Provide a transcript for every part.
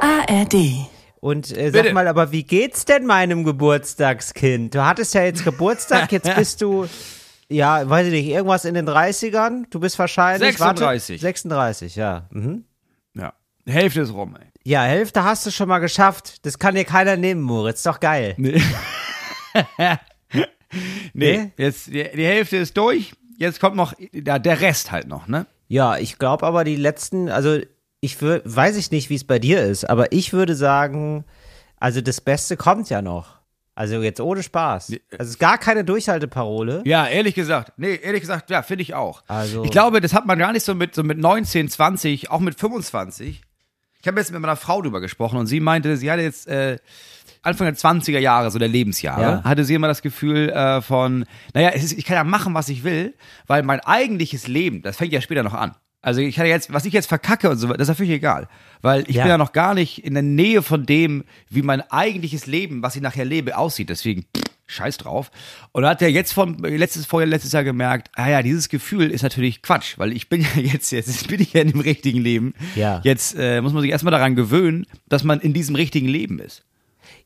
ARD. Und äh, sag Bitte. mal, aber wie geht's denn meinem Geburtstagskind? Du hattest ja jetzt Geburtstag, jetzt bist du, ja, weiß ich nicht, irgendwas in den 30ern? Du bist wahrscheinlich. 36. Warte, 36, ja. Mhm. Ja. Die Hälfte ist rum, ey. Ja, Hälfte hast du schon mal geschafft. Das kann dir keiner nehmen, Moritz. Doch geil. Nee. nee, Nee? jetzt die, die Hälfte ist durch. Jetzt kommt noch ja, der Rest halt noch, ne? Ja, ich glaube aber die letzten, also ich weiß ich nicht, wie es bei dir ist, aber ich würde sagen, also das Beste kommt ja noch. Also jetzt ohne Spaß. Also es ist gar keine Durchhalteparole. Ja, ehrlich gesagt. Nee, ehrlich gesagt, ja, finde ich auch. Also- ich glaube, das hat man gar nicht so mit, so mit 19, 20, auch mit 25. Ich habe jetzt mit meiner Frau drüber gesprochen und sie meinte, sie hatte jetzt äh, Anfang der 20er Jahre, so der Lebensjahre, Ja. hatte sie immer das Gefühl äh, von, naja, ich kann ja machen, was ich will, weil mein eigentliches Leben, das fängt ja später noch an. Also ich hatte jetzt, was ich jetzt verkacke und so, das ist ja völlig egal. Weil ich Ja. bin ja noch gar nicht in der Nähe von dem, wie mein eigentliches Leben, was ich nachher lebe, aussieht. Deswegen, pff, scheiß drauf. Und da hat er jetzt von, letztes, vorher, letztes Jahr gemerkt, ah ja, dieses Gefühl ist natürlich Quatsch, weil ich bin ja jetzt, jetzt bin ich ja in dem richtigen Leben. Ja. Jetzt äh, muss man sich erstmal daran gewöhnen, dass man in diesem richtigen Leben ist.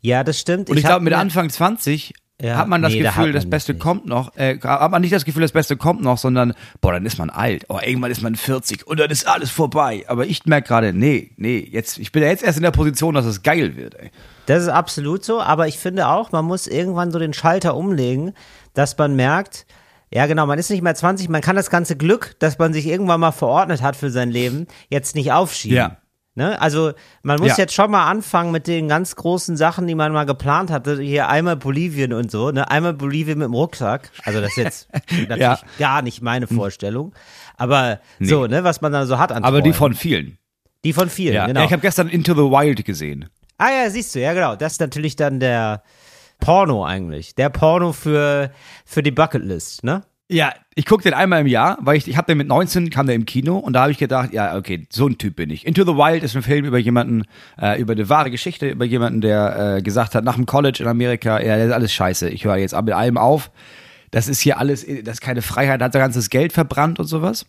Ja, das stimmt. Und ich, hab glaube, mit Anfang 20 Ja, hat man das nee, da Gefühl, das das Beste nicht. kommt noch, äh, hat man nicht das Gefühl, das Beste kommt noch, sondern, boah, dann ist man alt, oh, irgendwann ist man 40 und dann ist alles vorbei. Aber ich merke gerade, nee, nee, jetzt, ich bin ja jetzt erst in der Position, dass es geil wird, ey. Das ist absolut so, aber ich finde auch, man muss irgendwann so den Schalter umlegen, dass man merkt, ja genau, man ist nicht mehr 20, man kann das ganze Glück, das man sich irgendwann mal verordnet hat für sein Leben, jetzt nicht aufschieben. Ja. Ne? Also man muss Ja. jetzt schon mal anfangen mit den ganz großen Sachen, die man mal geplant hatte. Hier einmal Bolivien und so, ne? Einmal Bolivien mit dem Rucksack. Also das ist jetzt natürlich Ja. gar nicht meine Vorstellung. Aber so, ne, was man dann so hat an Aber die Träumen. von vielen. die von vielen, Ja, genau. ja ich habe gestern Into the Wild gesehen. Ah ja, siehst du, ja genau. Das ist natürlich dann der Porno eigentlich. Der Porno für, für die Bucketlist, ne? Ja, ich gucke den einmal im Jahr, weil ich, ich habe den mit 19, kam der im Kino und da habe ich gedacht, ja, okay, so ein Typ bin ich. Into the Wild ist ein Film über jemanden, äh, über eine wahre Geschichte, über jemanden, der äh, gesagt hat, nach dem College in Amerika, ja, das ist alles scheiße, ich höre jetzt mit allem auf. Das ist hier alles, das ist keine Freiheit, hat sein ganzes Geld verbrannt und sowas.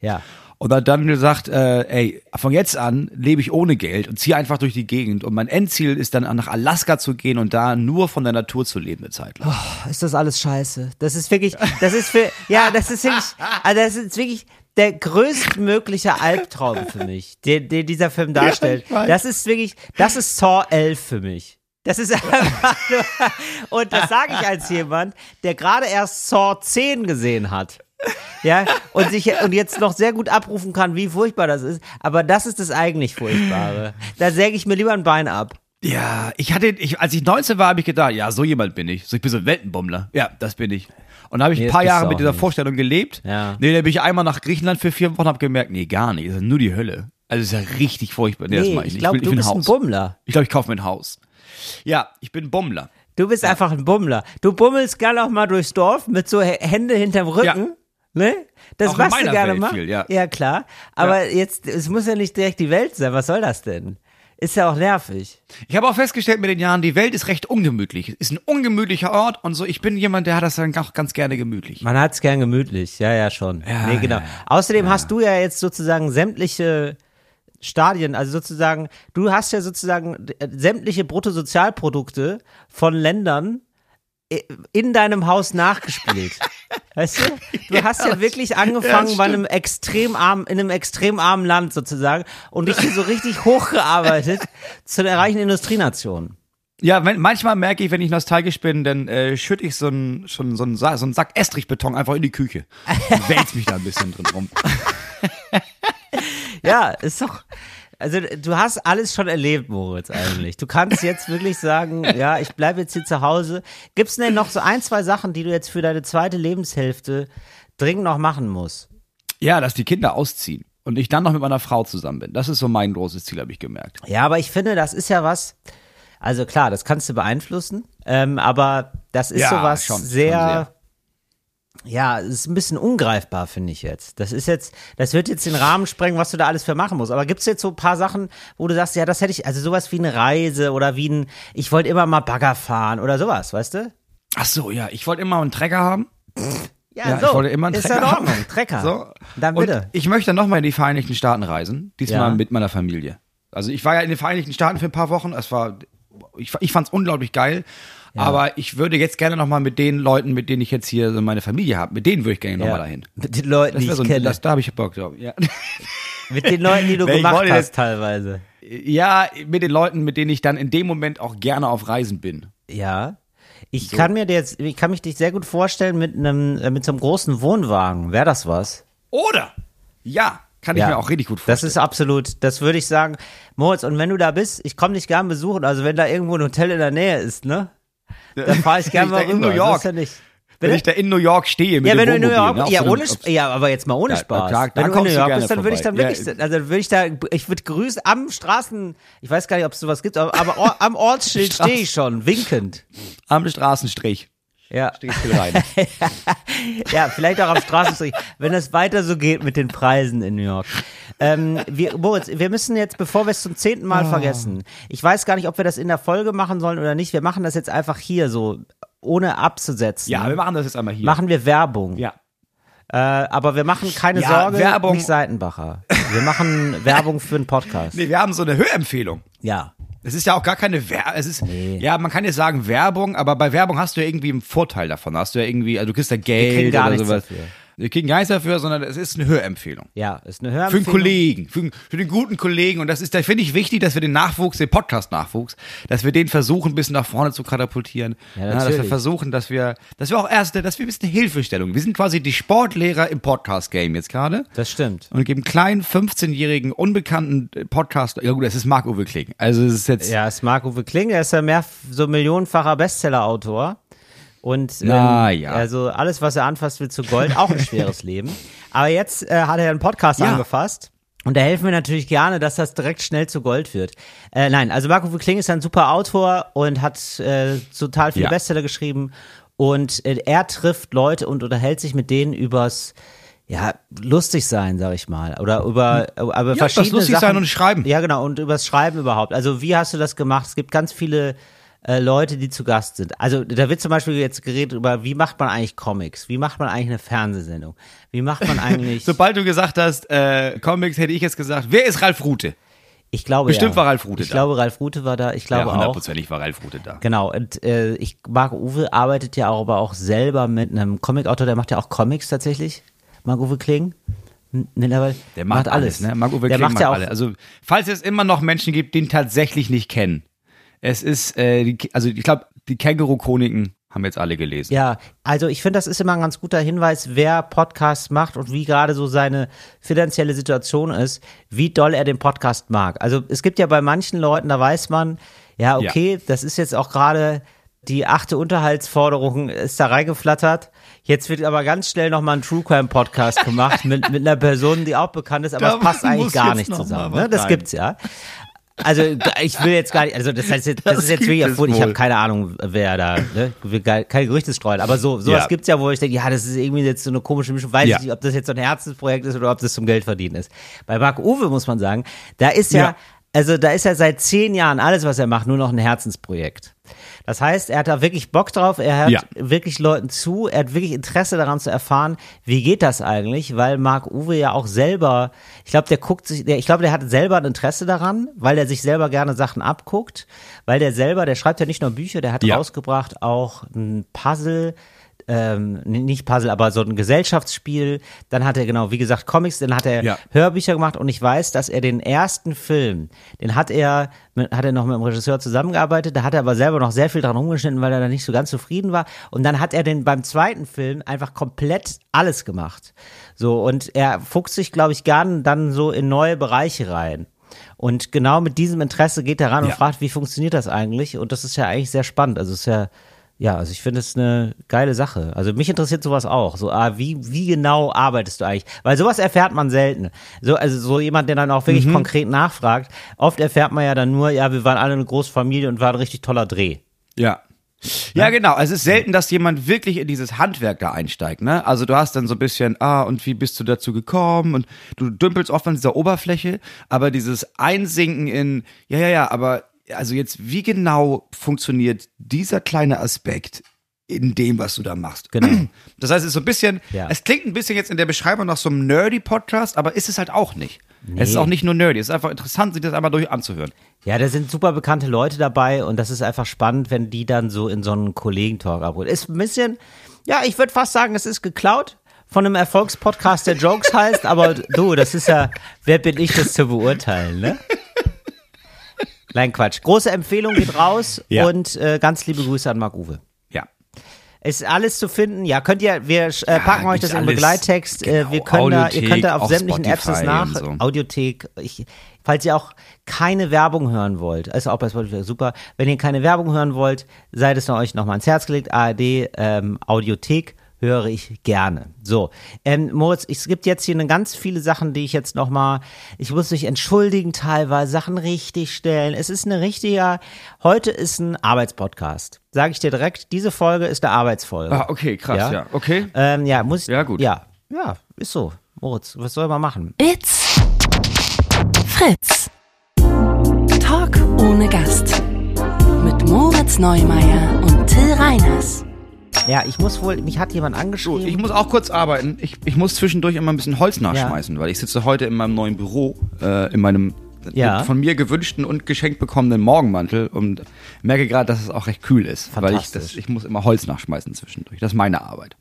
Ja. Und hat dann gesagt, äh, ey, von jetzt an lebe ich ohne Geld und ziehe einfach durch die Gegend. Und mein Endziel ist dann nach Alaska zu gehen und da nur von der Natur zu leben eine Zeit lang. Ist das alles scheiße? Das ist wirklich, das ist für, ja, das ist wirklich, also das ist wirklich der größtmögliche Albtraum für mich, den, den dieser Film darstellt. weiß. das ist wirklich, das ist Saw 11 für mich. Das ist einfach nur, und das sage ich als jemand, der gerade erst Saw 10 gesehen hat. Ja, und sich und jetzt noch sehr gut abrufen kann, wie furchtbar das ist. Aber das ist das eigentlich Furchtbare. Da säge ich mir lieber ein Bein ab. Ja, ich hatte, ich, als ich 19 war, habe ich gedacht, ja, so jemand bin ich. So, ich bin so ein Weltenbummler. Ja, das bin ich. Und da habe ich Nee, ein das paar du Jahre mit dieser nicht. Vorstellung gelebt. Ja. Nee, dann bin ich einmal nach Griechenland für vier Wochen habe gemerkt, nee, gar nicht. Das ist nur die Hölle. Also es ist ja richtig furchtbar. Nee, das Nee, mach ich ich nicht. glaube, will, du will bist ein Haus. Bummler. Ich glaube, ich kaufe mir ein Haus. Ja, ich bin Bummler. Du bist einfach ein Bummler. Du bummelst gerne auch mal durchs Dorf mit so Hände hinterm Rücken. Ne? Das Auch machst du gerne Welt mal. viel, ja. ja, klar. Aber jetzt, es muss ja nicht direkt die Welt sein. Was soll das denn? Ist ja auch nervig. Ich habe auch festgestellt mit den Jahren, die Welt ist recht ungemütlich. Ist ein ungemütlicher Ort und so. Ich bin jemand, der hat das dann auch ganz gerne gemütlich. Man hat's gern gemütlich. Ja, ja, schon. Ja, nee, genau. ja, Außerdem hast du ja jetzt sozusagen sämtliche Stadien, also sozusagen, du hast ja sozusagen äh, sämtliche Bruttosozialprodukte von Ländern i- in deinem Haus nachgespielt. Weißt du? Du hast ja wirklich angefangen bei einem extrem armen, in einem extrem armen Land sozusagen und dich hier so richtig hochgearbeitet zu der reichen Industrienation. Ja, wenn, manchmal merke ich, wenn ich nostalgisch bin, dann äh, schütte ich so einen schon so einen, Sa- so einen Sack Estrichbeton einfach in die Küche und wälz mich da ein bisschen drin rum. Ja, ist doch. Also du hast alles schon erlebt, Moritz, eigentlich. Du kannst jetzt wirklich sagen, ja, ich bleibe jetzt hier zu Hause. Gibt's denn noch so ein, zwei Sachen, die du jetzt für deine zweite Lebenshälfte dringend noch machen musst? Ja, dass die Kinder ausziehen und ich dann noch mit meiner Frau zusammen bin. Das ist so mein großes Ziel, habe ich gemerkt. Ja, aber ich finde, das ist ja was. Also klar, das kannst du beeinflussen, ähm, aber das ist Ja, sowas schon, schon sehr, sehr. Ja, es ist ein bisschen ungreifbar, finde ich jetzt. Das ist jetzt, das wird jetzt den Rahmen sprengen, was du da alles für machen musst. Aber gibt's jetzt so ein paar Sachen, wo du sagst, ja, das hätte ich, also sowas wie eine Reise oder wie ein, ich wollte immer mal Bagger fahren oder sowas, weißt du? Ach so, ja, ich wollte immer einen Trecker haben. Ja, Ja, so. ich wollte immer einen ist Trecker in Ordnung, haben. Trecker. So. Dann Und bitte. ich möchte noch mal in die Vereinigten Staaten reisen, diesmal Ja. mit meiner Familie. Also ich war ja in den Vereinigten Staaten für ein paar Wochen. Es war, ich, ich fand es unglaublich geil. Aber ich würde jetzt gerne nochmal mit den Leuten, mit denen ich jetzt hier so meine Familie habe, mit denen würde ich gerne nochmal dahin. Mit den Leuten, Das die ich so, ein- kenne. das, da habe ich Bock drauf. Ja. mit den Leuten, die du ich gemacht hast teilweise. ja, mit den Leuten, mit denen ich dann in dem Moment auch gerne auf Reisen bin. Ja. Ich kann mir jetzt, ich kann mich dich sehr gut vorstellen mit einem, äh, mit so einem großen Wohnwagen. Wäre das was? Oder? Ja, kann ich Ja. mir auch richtig gut Das vorstellen. ist absolut, das würde ich sagen. Moritz, und wenn du da bist, ich komme dich gern besuchen. Also wenn da irgendwo ein Hotel in der Nähe ist, ne? Dann fahre ich gern Wenn ich mal da in. New York- ja nicht. Wenn ich da in New York stehe mit Ja, dem wenn du in New York, ne, ja, ohne, Sp- ja, aber jetzt mal ohne Ja, Spaß. klar, da wenn du in New York gerne bist, dann würde ich dann wirklich, Ja. also würde ich da, ich würde grüßen am Straßen, ich weiß gar nicht, ob es sowas gibt, aber, aber am Ortsschild stehe ich schon, winkend. am Straßenstrich. Ja. Stehst du rein. Ja, vielleicht auch am Straßenstrich, wenn es weiter so geht mit den Preisen in New York. Ähm, wir, Moritz, wir müssen jetzt, bevor wir es zum zehnten Mal Ah. vergessen, ich weiß gar nicht, ob wir das in der Folge machen sollen oder nicht. Wir machen das jetzt einfach hier so, ohne abzusetzen. ja, wir machen das jetzt einmal hier. machen wir Werbung. Ja. Äh, aber wir machen keine Ja, Sorge, Werbung- nicht Seitenbacher. Wir machen Werbung für einen Podcast. Nee, wir haben so eine Hörempfehlung. Ja. Es ist ja auch gar keine Werbung. Es ist, Nee. ja, man kann jetzt sagen Werbung, aber bei Werbung hast du ja irgendwie einen Vorteil davon. Hast du ja irgendwie, also du kriegst ja Geld oder sowas. dafür. Wir kriegen gar nichts dafür, sondern es ist eine Hörempfehlung. Ja, ist eine Für Hörempfehlung. einen Kollegen, für, für den guten Kollegen. Und das ist, da finde ich wichtig, dass wir den Nachwuchs, den Podcast-Nachwuchs, dass wir den versuchen, ein bisschen nach vorne zu katapultieren. Ja, dass wir versuchen, dass wir, dass wir auch erste, dass wir ein bisschen Hilfestellung. Wir sind quasi die Sportlehrer im Podcast-Game jetzt gerade. Das stimmt. Und geben kleinen 15-jährigen, unbekannten Podcast, ja gut, das ist Marc-Uwe Kling. Also es ist jetzt, Ja, ist Marc-Uwe Kling, er ist ja mehr so millionenfacher Bestseller-Autor. Und ähm, Na ja. also alles, was er anfasst, wird zu Gold. Auch ein schweres Leben. Aber jetzt äh, hat er einen Podcast Ja. angefasst. Und da helfen wir natürlich gerne, dass das direkt schnell zu Gold wird. Äh, nein, also Marco Kling ist ein super Autor und hat äh, total viele Ja. Bestseller geschrieben. Und äh, er trifft Leute und unterhält sich mit denen übers ja, lustig sein, sag ich mal. Oder über, über übers verschiedene lustig Sachen. sein und schreiben. Ja, genau, und übers Schreiben überhaupt. Also wie hast du das gemacht? Es gibt ganz viele äh, Leute, die zu Gast sind. Also da wird zum Beispiel jetzt geredet über, wie macht man eigentlich Comics? Wie macht man eigentlich eine Fernsehsendung? Wie macht man eigentlich... sobald du gesagt hast, äh, Comics, hätte ich jetzt gesagt, wer ist Ralf Rute? ich glaube bestimmt ja. war Ralf Rute Ich da. glaube, Ralf Rute war da. Ich glaube ja, auch. hundertprozentig war Ralf Rute da. Genau, und äh, ich, Marco Uwe arbeitet ja auch, aber auch selber mit einem Comicautor, der macht ja auch Comics tatsächlich. Marco Uwe Kling. Mittlerweile. Der macht, alles, ne? Marc-Uwe der Kling macht ja auch, alles. Also, falls es immer noch Menschen gibt, die ihn tatsächlich nicht kennen. Es ist, äh, die, also ich glaube, die Känguru-Chroniken haben jetzt alle gelesen. Ja, also ich finde, das ist immer ein ganz guter Hinweis, wer Podcasts macht und wie gerade so seine finanzielle Situation ist, wie doll er den Podcast mag. Also es gibt ja bei manchen Leuten, da weiß man, ja, okay, das ist jetzt auch gerade die achte Unterhaltsforderung ist da reingeflattert. Jetzt wird aber ganz schnell nochmal ein True Crime Podcast gemacht mit, mit einer Person, die auch bekannt ist, aber Da es passt eigentlich gar nicht zusammen. Ne? Das gibt's ja. Also ich will jetzt gar nicht, also das heißt jetzt, das, Das ist jetzt wirklich erfunden. Ich habe keine Ahnung, wer da, ne? will gar- keine Gerüchte streuen. Aber so, sowas Ja. gibt's ja, wo ich denke, ja, das ist irgendwie jetzt so eine komische Mischung. Weiß Ja. ich nicht, ob das jetzt so ein Herzensprojekt ist oder ob das zum Geld verdienen ist. Bei Marc Uwe muss man sagen, da ist ja, Ja. also da ist ja seit zehn Jahren alles, was er macht, nur noch ein Herzensprojekt. Das heißt, er hat da wirklich Bock drauf, er hört Ja. wirklich Leuten zu, er hat wirklich Interesse daran zu erfahren, wie geht das eigentlich, weil Marc Uwe ja auch selber, ich glaube, der guckt sich, der, ich glaube, der hat selber ein Interesse daran, weil er sich selber gerne Sachen abguckt, weil der selber, der schreibt ja nicht nur Bücher, der hat Ja. rausgebracht auch ein Puzzle, ähm, nicht Puzzle, aber so ein Gesellschaftsspiel. Dann hat er genau, wie gesagt, Comics, dann hat er Ja. Hörbücher gemacht und ich weiß, dass er den ersten Film, den hat er, mit, hat er noch mit dem Regisseur zusammengearbeitet, da hat er aber selber noch sehr viel dran rumgeschnitten, weil er da nicht so ganz zufrieden war. Und dann hat er den beim zweiten Film einfach komplett alles gemacht. So, und er fuchst sich, glaube ich, gern dann so in neue Bereiche rein. Und genau mit diesem Interesse geht er ran und Ja. fragt, wie funktioniert das eigentlich? Und das ist ja eigentlich sehr spannend. Also es ist ja, ja, also ich finde es eine geile Sache. Also mich interessiert sowas auch. So, ah, wie, wie genau arbeitest du eigentlich? Weil sowas erfährt man selten. So, also so jemand, der dann auch wirklich konkret nachfragt. Oft erfährt man ja dann nur, ja, wir waren alle eine große Familie und war ein richtig toller Dreh. Ja. Ja, genau. Also es ist selten, dass jemand wirklich in dieses Handwerk da einsteigt, ne? Also du hast dann so ein bisschen, ah, und wie bist du dazu gekommen? Und du dümpelst oft an dieser Oberfläche, aber dieses Einsinken in, ja, ja, ja, aber also jetzt, wie genau funktioniert dieser kleine Aspekt in dem, was du da machst. Genau. Das heißt, es ist so ein bisschen, Ja. es klingt ein bisschen jetzt in der Beschreibung nach so einem nerdy-Podcast, aber ist es halt auch nicht. Es ist auch nicht nur nerdy, es ist einfach interessant, sich das einmal durch anzuhören. Ja, da sind super bekannte Leute dabei und das ist einfach spannend, wenn die dann so in so einen Kollegentalk abholen. Ist ein bisschen, ja, ich würde fast sagen, es ist geklaut von einem Erfolgspodcast, der Jokes heißt, aber du, das ist ja, wer bin ich, das zu beurteilen, ne? Nein, Quatsch. Große Empfehlung geht raus Ja. und äh, ganz liebe Grüße an Marc Uwe. Ja. Ist alles zu finden. Ja, könnt ihr, wir äh, packen euch gibt's das im. Begleittext. äh, wir Genau, können da, ihr Audiothek, könnt da auf auf sämtlichen Apps Spotify nach. und so. Audiothek. Ich, falls ihr auch keine Werbung hören wollt, also auch bei Spotify super. Wenn ihr keine Werbung hören wollt, seid es euch nochmal ans Herz gelegt. ARD, ähm, Audiothek höre ich gerne. So, ähm, Moritz, es gibt jetzt hier eine ganz viele Sachen, die ich jetzt nochmal, ich muss mich entschuldigen teilweise, Sachen richtig stellen. Es ist eine richtige, heute ist ein Arbeitspodcast. Sage ich dir direkt, diese Folge ist eine Arbeitsfolge. Ah, okay, krass, ja. Okay. Ähm, ja, muss Ja, gut. Ja, ja, ist so. Moritz, was soll man machen? It's Fritz. Talk ohne Gast. Mit Moritz Neumeier und Till Reiners. Ja, ich muss wohl, mich hat jemand angeschrieben. ich muss auch kurz arbeiten. Ich, ich muss zwischendurch immer ein bisschen Holz nachschmeißen, weil ich sitze heute in meinem neuen Büro, äh, in meinem Ja. von mir gewünschten und geschenkt bekommenen Morgenmantel und merke gerade, dass es auch recht kühl ist, weil ich das, ich muss immer Holz nachschmeißen zwischendurch. Das ist meine Arbeit.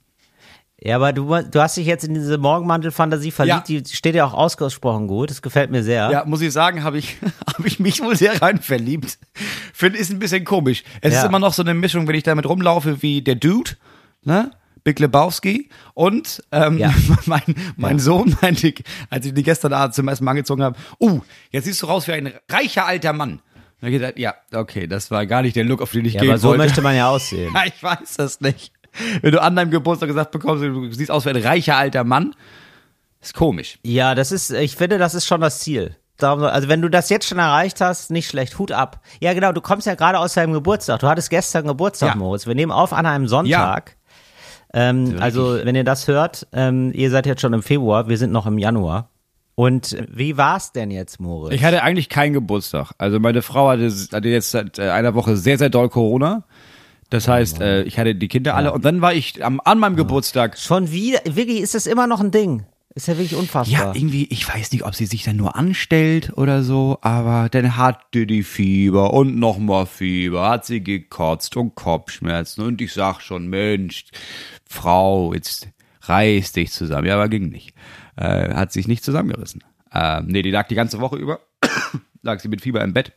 Ja, aber du, du hast dich jetzt in diese Morgenmantel-Fantasie verliebt, Ja. die steht ja auch ausgesprochen gut. Das gefällt mir sehr. Ja, muss ich sagen, habe ich, hab ich mich wohl sehr rein verliebt. Finde, ist ein bisschen komisch. Es Ja. ist immer noch so eine Mischung, wenn ich damit rumlaufe, wie der Dude, ne? Big Lebowski und ähm, Ja. mein, mein Sohn meinte, als ich die gestern Abend zum ersten Mal angezogen habe, uh, jetzt siehst du raus wie ein reicher alter Mann. Ich gedacht, ja, okay, das war gar nicht der Look, auf den ich Ja, gehen aber so wollte. möchte man ja aussehen. Ja, ich weiß das nicht. Wenn du an deinem Geburtstag gesagt bekommst, du siehst aus wie ein reicher alter Mann, ist komisch. Ja, das ist, ich finde, das ist schon das Ziel. Darum Also wenn du das jetzt schon erreicht hast, nicht schlecht, Hut ab. Ja, genau, du kommst ja gerade aus deinem Geburtstag. Du hattest gestern Geburtstag, Ja. Moritz. Wir nehmen auf an einem Sonntag. Ähm, also, wenn ihr das hört, ähm, ihr seid jetzt schon im Februar, wir sind noch im Januar. Und wie war's denn jetzt, Moritz? Ich hatte eigentlich keinen Geburtstag. Also meine Frau hatte, hatte jetzt seit äh, einer Woche sehr, sehr doll Corona. Das heißt, äh, ich hatte die Kinder alle und dann war ich am, an meinem Geburtstag. schon wieder, wirklich, ist das immer noch ein Ding? Ist ja wirklich Ja, unfassbar. irgendwie, ich weiß nicht, ob sie sich dann nur anstellt oder so, aber dann hatte die Fieber und nochmal Fieber, hat sie gekotzt und Kopfschmerzen und ich sag schon, Mensch, Frau, jetzt reiß dich zusammen. Ja, aber ging nicht. Äh, hat sich nicht zusammengerissen. Ähm, nee, die lag die ganze Woche über, lag sie mit Fieber im Bett.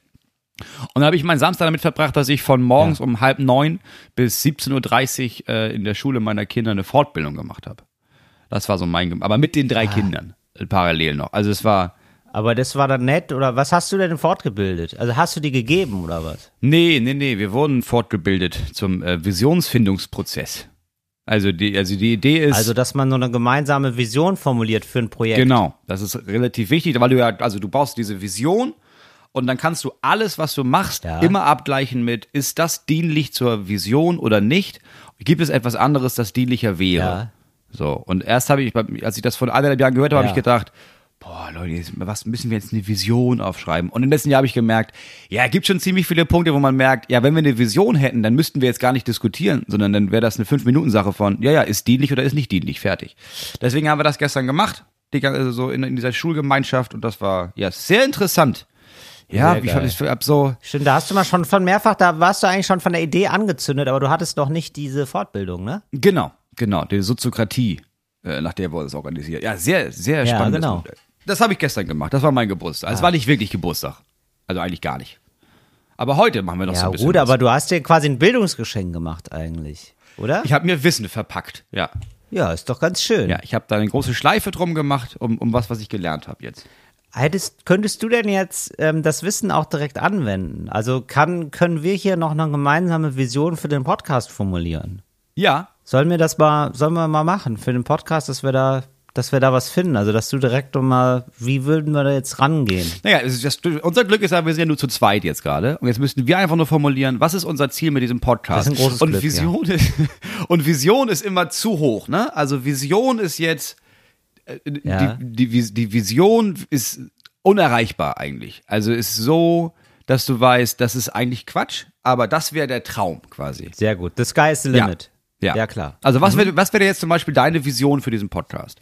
Und dann habe ich meinen Samstag damit verbracht, dass ich von morgens um halb neun bis 17.30 Uhr äh, in der Schule meiner Kinder eine Fortbildung gemacht habe. Das war so mein, Gem- aber mit den drei Kindern äh, parallel noch. Also es war, Aber das war dann nett, oder was hast du denn fortgebildet? Also hast du die gegeben, oder was? nee, nee, nee, wir wurden fortgebildet zum äh, Visionsfindungsprozess. Also die, also die Idee ist, Also, dass man so eine gemeinsame Vision formuliert für ein Projekt. Genau, das ist relativ wichtig, weil du ja, also du baust diese Vision und dann kannst du alles, was du machst, Ja. immer abgleichen mit, ist das dienlich zur Vision oder nicht? Gibt es etwas anderes, das dienlicher wäre? Ja. So, und erst habe ich, als ich das vor anderthalb Jahren gehört habe, Ja. habe ich gedacht, boah, Leute, was müssen wir jetzt eine Vision aufschreiben? Und im letzten Jahr habe ich gemerkt, ja, es gibt schon ziemlich viele Punkte, wo man merkt, ja, wenn wir eine Vision hätten, dann müssten wir jetzt gar nicht diskutieren, sondern dann wäre das eine Fünf-Minuten-Sache von, ja, ja, ist dienlich oder ist nicht dienlich, fertig. Deswegen haben wir das gestern gemacht, also so in, in dieser Schulgemeinschaft und das war, ja, sehr interessant. Ja, Sehr ich habe hab so, Stimmt, da hast du mal schon von mehrfach, da warst du eigentlich schon von der Idee angezündet, aber du hattest noch nicht diese Fortbildung, ne? Genau, genau, die Soziokratie, äh, nach der wurde es organisiert. Ja, sehr, sehr Ja, spannendes genau. Modell. Das habe ich gestern gemacht, das war mein Geburtstag. Es war nicht wirklich Geburtstag, also eigentlich gar nicht. Aber heute machen wir noch so Ja, ein bisschen gut, was. aber du hast dir quasi ein Bildungsgeschenk gemacht eigentlich, oder? Ich habe mir Wissen verpackt, ja. ja, ist doch ganz schön. Ja, ich habe da eine große Schleife drum gemacht, um, um was, was ich gelernt habe jetzt. Hättest, könntest du denn jetzt ähm, das Wissen auch direkt anwenden? Also kann, können wir hier noch eine gemeinsame Vision für den Podcast formulieren? Ja, Sollen wir das mal, sollen wir mal machen für den Podcast, dass wir da, dass wir da was finden? Also, dass du direkt mal, wie würden wir da jetzt rangehen? naja, es ist das, unser Glück ist ja, wir sind ja nur zu zweit jetzt gerade. Und jetzt müssten wir einfach nur formulieren, was ist unser Ziel mit diesem Podcast? Das ist ein großes und Glück, Vision ist, und Vision ist immer zu hoch, ne? Also Vision ist jetzt, Ja. die, die, die Vision ist unerreichbar eigentlich. Also ist so, dass du weißt, das ist eigentlich Quatsch, aber das wäre der Traum quasi. Sehr gut. The sky is the Ja. limit. Ja. Ja, klar. Also was wäre was wäre jetzt zum Beispiel deine Vision für diesen Podcast?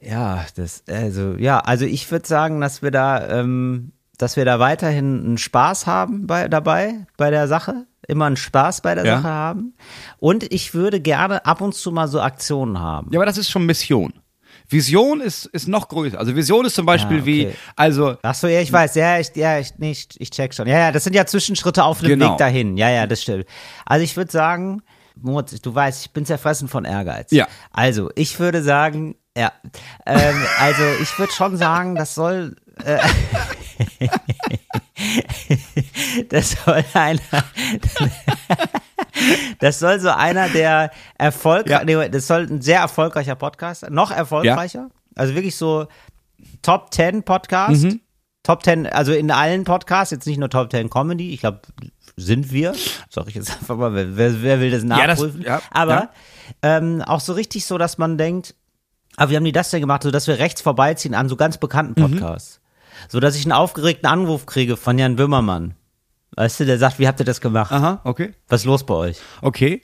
Ja, das, also, ja, also ich würde sagen, dass wir da, ähm, dass wir da weiterhin einen Spaß haben bei, dabei, bei der Sache. Immer einen Spaß bei der Ja. Sache haben. Und ich würde gerne ab und zu mal so Aktionen haben. Ja, aber das ist schon Mission. Vision ist, ist noch größer. Also Vision ist zum Beispiel Ja, okay. wie, also Ach so, ja, ich weiß, ja, ich, ja, ich, nee, ich, ich check schon. Ja, ja, das sind ja Zwischenschritte auf dem Genau. Weg dahin. Ja, ja, das stimmt. Also ich würde sagen, Moritz, du weißt, ich bin zerfressen von Ehrgeiz. Ja. Also, ich würde sagen, ja, ähm, also ich würde schon sagen, das soll, äh, das soll einer, das soll so einer der erfolgreich, Ja. nee, das soll ein sehr erfolgreicher Podcast, sein, noch erfolgreicher, also wirklich so Top 10 Podcast, Mhm. Top 10, also in allen Podcasts, jetzt nicht nur Top 10 Comedy, ich glaube, sind wir, sag ich jetzt einfach mal, wer, wer, will das Ja, das- nachprüfen, ja, aber ja. Ähm, auch so richtig so, dass man denkt, aber wie haben die das denn gemacht, so dass wir rechts vorbeiziehen an so ganz bekannten Mhm. Podcasts. So dass ich einen aufgeregten Anruf kriege von Jan Böhmermann. Weißt du, der sagt, wie habt ihr das gemacht? aha, okay. Was ist los bei euch? Okay.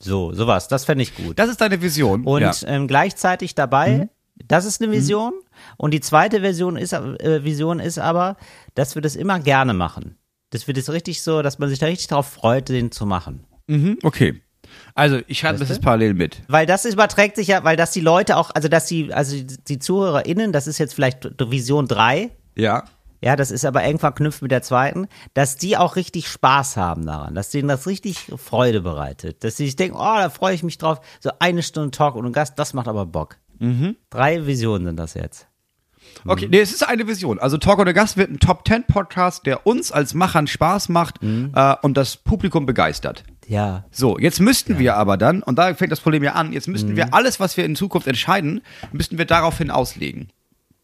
So, sowas, das fände ich gut. Das ist deine Vision. Und ja. ähm, gleichzeitig dabei, Mhm. das ist eine Vision. Und die zweite Version ist, äh, Vision ist aber, dass wir das immer gerne machen. Dass wir das richtig so, dass man sich da richtig drauf freut, den zu machen. Mhm, okay. Also, ich schreibe das jetzt parallel mit. Weil das überträgt sich ja, weil das die Leute auch, also dass die, also die ZuhörerInnen, das ist jetzt vielleicht Vision 3, Ja. Ja, das ist aber eng verknüpft mit der zweiten, dass die auch richtig Spaß haben daran, dass denen das richtig Freude bereitet, dass sie sich denken, oh, da freue ich mich drauf, so eine Stunde Talk und ein Gast, das macht aber Bock. Drei Visionen sind das jetzt. Okay, nee, es ist eine Vision. Also Talk oder Gast wird ein Top 10 Podcast, der uns als Machern Spaß macht äh, und das Publikum begeistert. Ja. So, jetzt müssten wir aber dann, und da fängt das Problem ja an, jetzt müssten wir alles, was wir in Zukunft entscheiden, müssten wir daraufhin auslegen.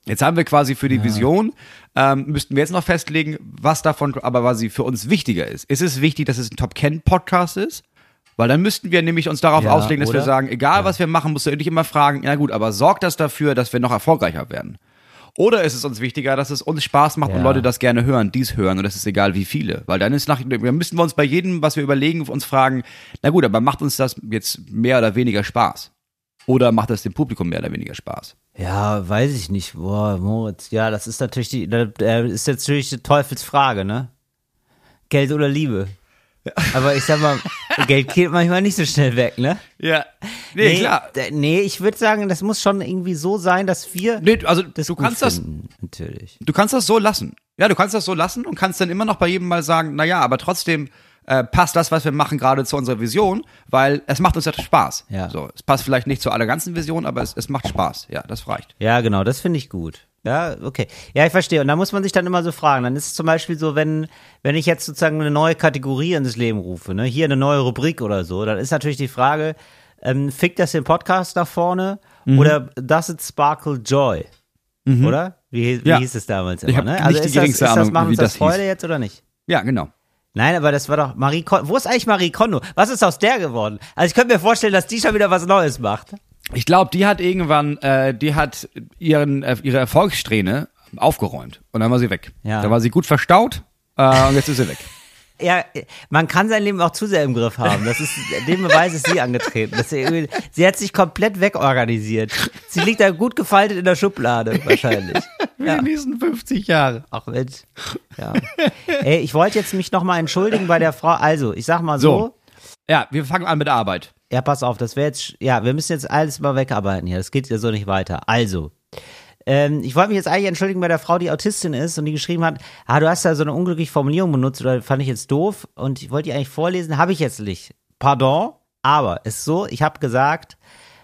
Jetzt haben wir quasi für die Vision, ähm, müssten wir jetzt noch festlegen, was davon aber quasi für uns wichtiger ist. Ist es wichtig, dass es ein Top 10 Podcast ist? Weil dann müssten wir nämlich uns darauf Ja, auslegen, dass wir oder? sagen, egal was wir machen, musst du nicht immer fragen, na gut, aber sorgt das dafür, dass wir noch erfolgreicher werden? Oder ist es uns wichtiger, dass es uns Spaß macht und Ja. Leute das gerne hören, dies hören und es ist egal wie viele? Weil dann ist nach, wir müssen wir uns bei jedem, was wir überlegen, uns fragen, na gut, aber macht uns das jetzt mehr oder weniger Spaß? Oder macht das dem Publikum mehr oder weniger Spaß? Ja, weiß ich nicht. Boah, Moritz, ja, das ist natürlich die, das ist natürlich die Teufelsfrage, ne? Geld oder Liebe? Aber ich sag mal, Geld geht manchmal nicht so schnell weg, ne? Ja. Nee, klar. d- Nee, ich würde sagen, das muss schon irgendwie so sein, dass wir Nee, also das du gut kannst das, finden, natürlich. du kannst das so lassen. Ja, du kannst das so lassen und kannst dann immer noch bei jedem mal sagen, na ja, aber trotzdem äh, passt das, was wir machen, gerade zu unserer Vision, weil es macht uns ja Spaß. Ja. So, es passt vielleicht nicht zu aller ganzen Vision, aber es, es macht Spaß. Ja, das reicht. Ja, genau, das finde ich gut. Ja, okay. Ja, ich verstehe. Und da muss man sich dann immer so fragen. Dann ist es zum Beispiel so, wenn, wenn ich jetzt sozusagen eine neue Kategorie ins Leben rufe, ne, hier eine neue Rubrik oder so, dann ist natürlich die Frage, ähm, fickt das den Podcast nach vorne Mhm. oder does it sparkle joy? Oder? Wie, wie Ja. hieß es damals immer, ne? Also ist das, ist das, machen uns das Freude jetzt oder nicht? Ja, genau. Nein, aber das war doch Marie Kondo. Wo ist eigentlich Marie Kondo? Was ist aus der geworden? Also ich könnte mir vorstellen, dass die schon wieder was Neues macht. Ich glaube, die hat irgendwann, äh, die hat ihren, äh, ihre Erfolgssträhne aufgeräumt und dann war sie weg. Ja. Da war sie gut verstaut äh, und jetzt ist sie weg. Ja, man kann sein Leben auch zu sehr im Griff haben. Das ist, dem Beweis ist sie angetreten. Irgendwie- sie hat sich komplett wegorganisiert. Sie liegt da gut gefaltet in der Schublade, wahrscheinlich. Für die nächsten 50 Jahre. Ach Mensch. Ja. Ey, ich wollte jetzt mich nochmal entschuldigen bei der Frau. Also, ich sag mal so. So. Ja, wir fangen an mit der Arbeit. Ja, pass auf, das wäre jetzt, ja, wir müssen jetzt alles mal wegarbeiten hier. Das geht ja so nicht weiter. Also, ähm, ich wollte mich jetzt eigentlich entschuldigen bei der Frau, die Autistin ist und die geschrieben hat, ah, du hast da so eine unglückliche Formulierung benutzt oder fand ich jetzt doof und ich wollte die eigentlich vorlesen, habe ich jetzt nicht. Pardon, aber ist so, ich habe gesagt,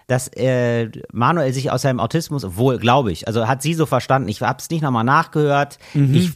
dass äh, Manuel sich aus seinem Autismus, wohl, glaube ich, also hat sie so verstanden, ich habe es nicht nochmal nachgehört, ich,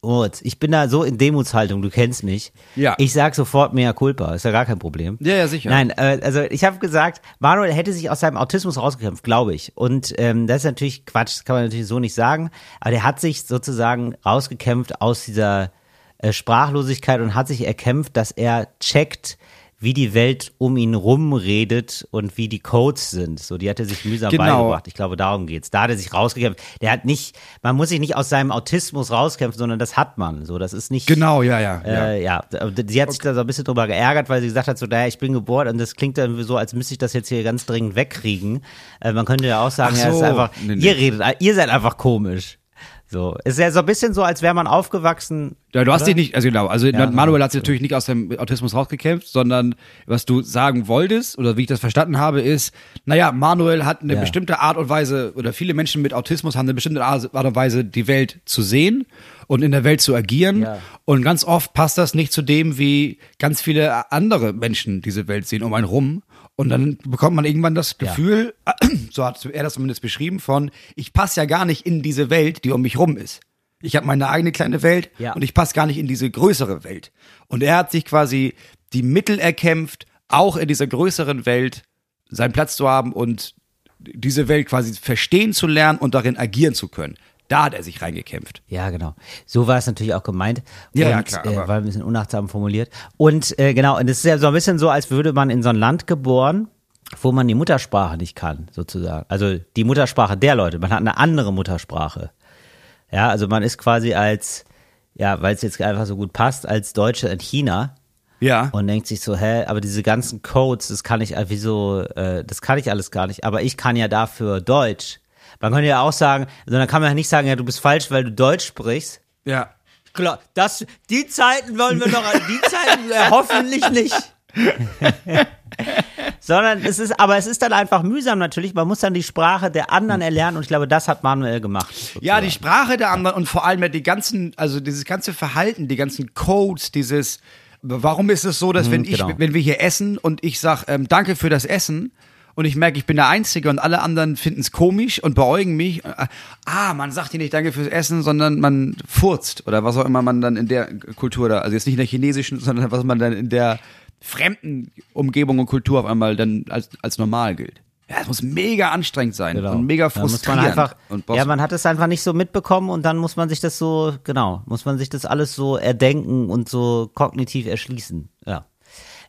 Moritz, ich bin da so in Demutshaltung, du kennst mich. Ja. Ich sag sofort mehr Culpa, ist ja gar kein Problem. Ja, ja, sicher. Nein, äh, also ich habe gesagt, Manuel hätte sich aus seinem Autismus rausgekämpft, glaube ich. Und ähm, das ist natürlich Quatsch, das kann man natürlich so nicht sagen. Aber der hat sich sozusagen rausgekämpft aus dieser äh, Sprachlosigkeit und hat sich erkämpft, dass er checkt, wie die Welt um ihn rum redet und wie die Codes sind. So, die hat er sich mühsam Genau. beigebracht. Ich glaube, darum geht's. Da hat er sich rausgekämpft. Der hat nicht, man muss sich nicht aus seinem Autismus rauskämpfen, sondern das hat man. So, das ist nicht. Genau, ja, ja. ja. Äh, ja, aber sie hat sich da so ein bisschen drüber geärgert, weil sie gesagt hat, so, naja, ich bin geboren und das klingt dann so, als müsste ich das jetzt hier ganz dringend wegkriegen. Äh, man könnte ja auch sagen, Ach ja, ist so. einfach, Nee, nee. ihr redet, ihr seid einfach komisch. So, ist ja so ein bisschen so, als wäre man aufgewachsen. Ja, du hast oder? dich nicht, also genau, also Ja, Manuel hat sich natürlich nicht aus dem Autismus rausgekämpft, sondern was du sagen wolltest oder wie ich das verstanden habe, ist, naja, Manuel hat eine Ja. bestimmte Art und Weise oder viele Menschen mit Autismus haben eine bestimmte Art und Weise, die Welt zu sehen und in der Welt zu agieren. Ja. Und ganz oft passt das nicht zu dem, wie ganz viele andere Menschen diese Welt sehen um einen rum. Und dann bekommt man irgendwann das Ja. Gefühl, so hat er das zumindest beschrieben, von ich passe ja gar nicht in diese Welt, die um mich rum ist. Ich habe meine eigene kleine Welt Ja. und ich passe gar nicht in diese größere Welt. Und er hat sich quasi die Mittel erkämpft, auch in dieser größeren Welt seinen Platz zu haben und diese Welt quasi verstehen zu lernen und darin agieren zu können. Da hat er sich reingekämpft. Ja, genau. So war es natürlich auch gemeint. Ja, und, ja, klar, Äh, war ein bisschen unachtsam formuliert. Und äh, genau, und es ist ja so ein bisschen so, als würde man in so ein Land geboren, wo man die Muttersprache nicht kann, sozusagen. Also die Muttersprache der Leute. Man hat eine andere Muttersprache. Ja, also man ist quasi als, ja, weil es jetzt einfach so gut passt, als Deutsche in China Ja. und denkt sich so, hä, aber diese ganzen Codes, das kann ich, äh, wieso, äh, das kann ich alles gar nicht, aber ich kann ja dafür Deutsch. Man könnte ja auch sagen, also dann kann man ja nicht sagen, ja, du bist falsch, weil du Deutsch sprichst. ja. Klar, das, die Zeiten wollen wir noch, die Zeiten äh, hoffentlich nicht. Sondern es ist, aber es ist dann einfach mühsam natürlich. Man muss dann die Sprache der anderen erlernen und ich glaube, das hat Manuel gemacht. Ja, die sozusagen. Sprache der anderen und vor allem ja die ganzen, also dieses ganze Verhalten, die ganzen Codes, dieses, warum ist es so, dass wenn ich, genau. wenn wir hier essen und ich sag, ähm, danke für das Essen und ich merke, ich bin der Einzige und alle anderen finden es komisch und beäugen mich, äh, ah, man sagt hier nicht danke fürs Essen, sondern man furzt oder was auch immer man dann in der Kultur da, also jetzt nicht in der chinesischen, sondern was man dann in der fremden Umgebung und Kultur auf einmal dann als, als normal gilt. Ja, es muss mega anstrengend sein Genau. und mega muss man frustrierend. einfach, ja, man hat es einfach nicht so mitbekommen und dann muss man sich das so, genau, muss man sich das alles so erdenken und so kognitiv erschließen. Ja.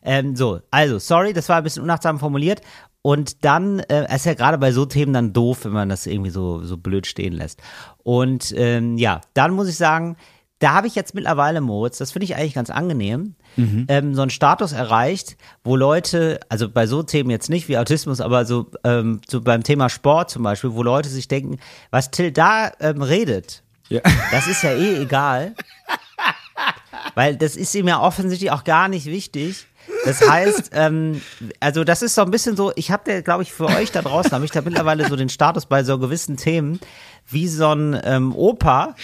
Ähm, so, also, sorry, das war ein bisschen unachtsam formuliert. Und dann, äh, es ist ja gerade bei so Themen dann doof, wenn man das irgendwie so, so blöd stehen lässt. Und ähm, ja, dann muss ich sagen, da habe ich jetzt mittlerweile, Moritz, das finde ich eigentlich ganz angenehm, ähm, so einen Status erreicht, wo Leute, also bei so Themen jetzt nicht wie Autismus, aber so, ähm, so beim Thema Sport zum Beispiel, wo Leute sich denken, was Till da ähm, redet, Ja. das ist ja eh egal. Weil das ist ihm ja offensichtlich auch gar nicht wichtig. Das heißt, ähm, also das ist so ein bisschen so, ich habe glaube ich, für euch da draußen, habe ich da mittlerweile so den Status bei so gewissen Themen, wie so ein ähm, Opa,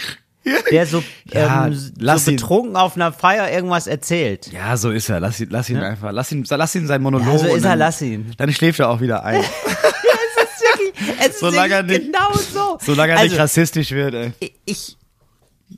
der so, Ja, ähm, lass so ihn. betrunken auf einer Feier irgendwas erzählt. Ja, so ist er. Lass ihn, lass ihn einfach, lass ihn, lass ihn sein Monolog. Ja, so ist er, dann, lass ihn. Dann schläft er auch wieder ein. Es ist Solange er wirklich nicht- genau so. Solange er also, nicht rassistisch wird, ey. ich,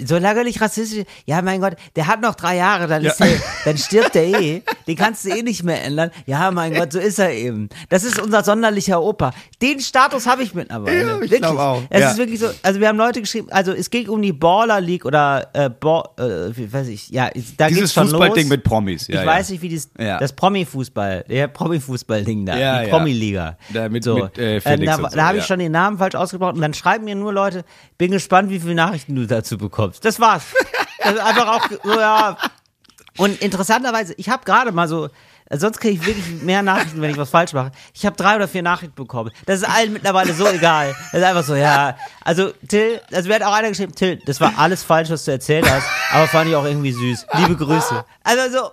solange er nicht rassistisch ja mein Gott, der hat noch drei Jahre, dann, Ja. der, dann stirbt er eh, den kannst du eh nicht mehr ändern. Ja, mein Gott, so ist er eben. Das ist unser sonderlicher Opa. Den Status habe ich mittlerweile. Ja, ich wirklich. auch. Es Ja. ist wirklich so, also wir haben Leute geschrieben, also es ging um die Baller League oder äh, Bo, äh, wie weiß ich, ja, da Dieses ging's schon Fußballding mit Promis. Ja, ich ja. weiß nicht, wie dieses, Ja. das Promi-Fußball, der Promi-Fußball-Ding da, die. Promi-Liga. Da mit- so. mit, äh, Felix da so, da habe ich schon den Namen falsch ausgesprochen und dann schreiben mir nur Leute, bin gespannt, wie viele Nachrichten du dazu bekommst. Das war's. Das ist einfach auch so, ja. Und interessanterweise, ich habe gerade mal so, sonst kriege ich wirklich mehr Nachrichten, wenn ich was falsch mache. Ich habe drei oder vier Nachrichten bekommen. Das ist allen mittlerweile so egal. Das ist einfach so, ja. Also Till, also mir hat auch einer geschrieben, Till, das war alles falsch, was du erzählt hast, aber fand ich auch irgendwie süß. Liebe Grüße. Also so,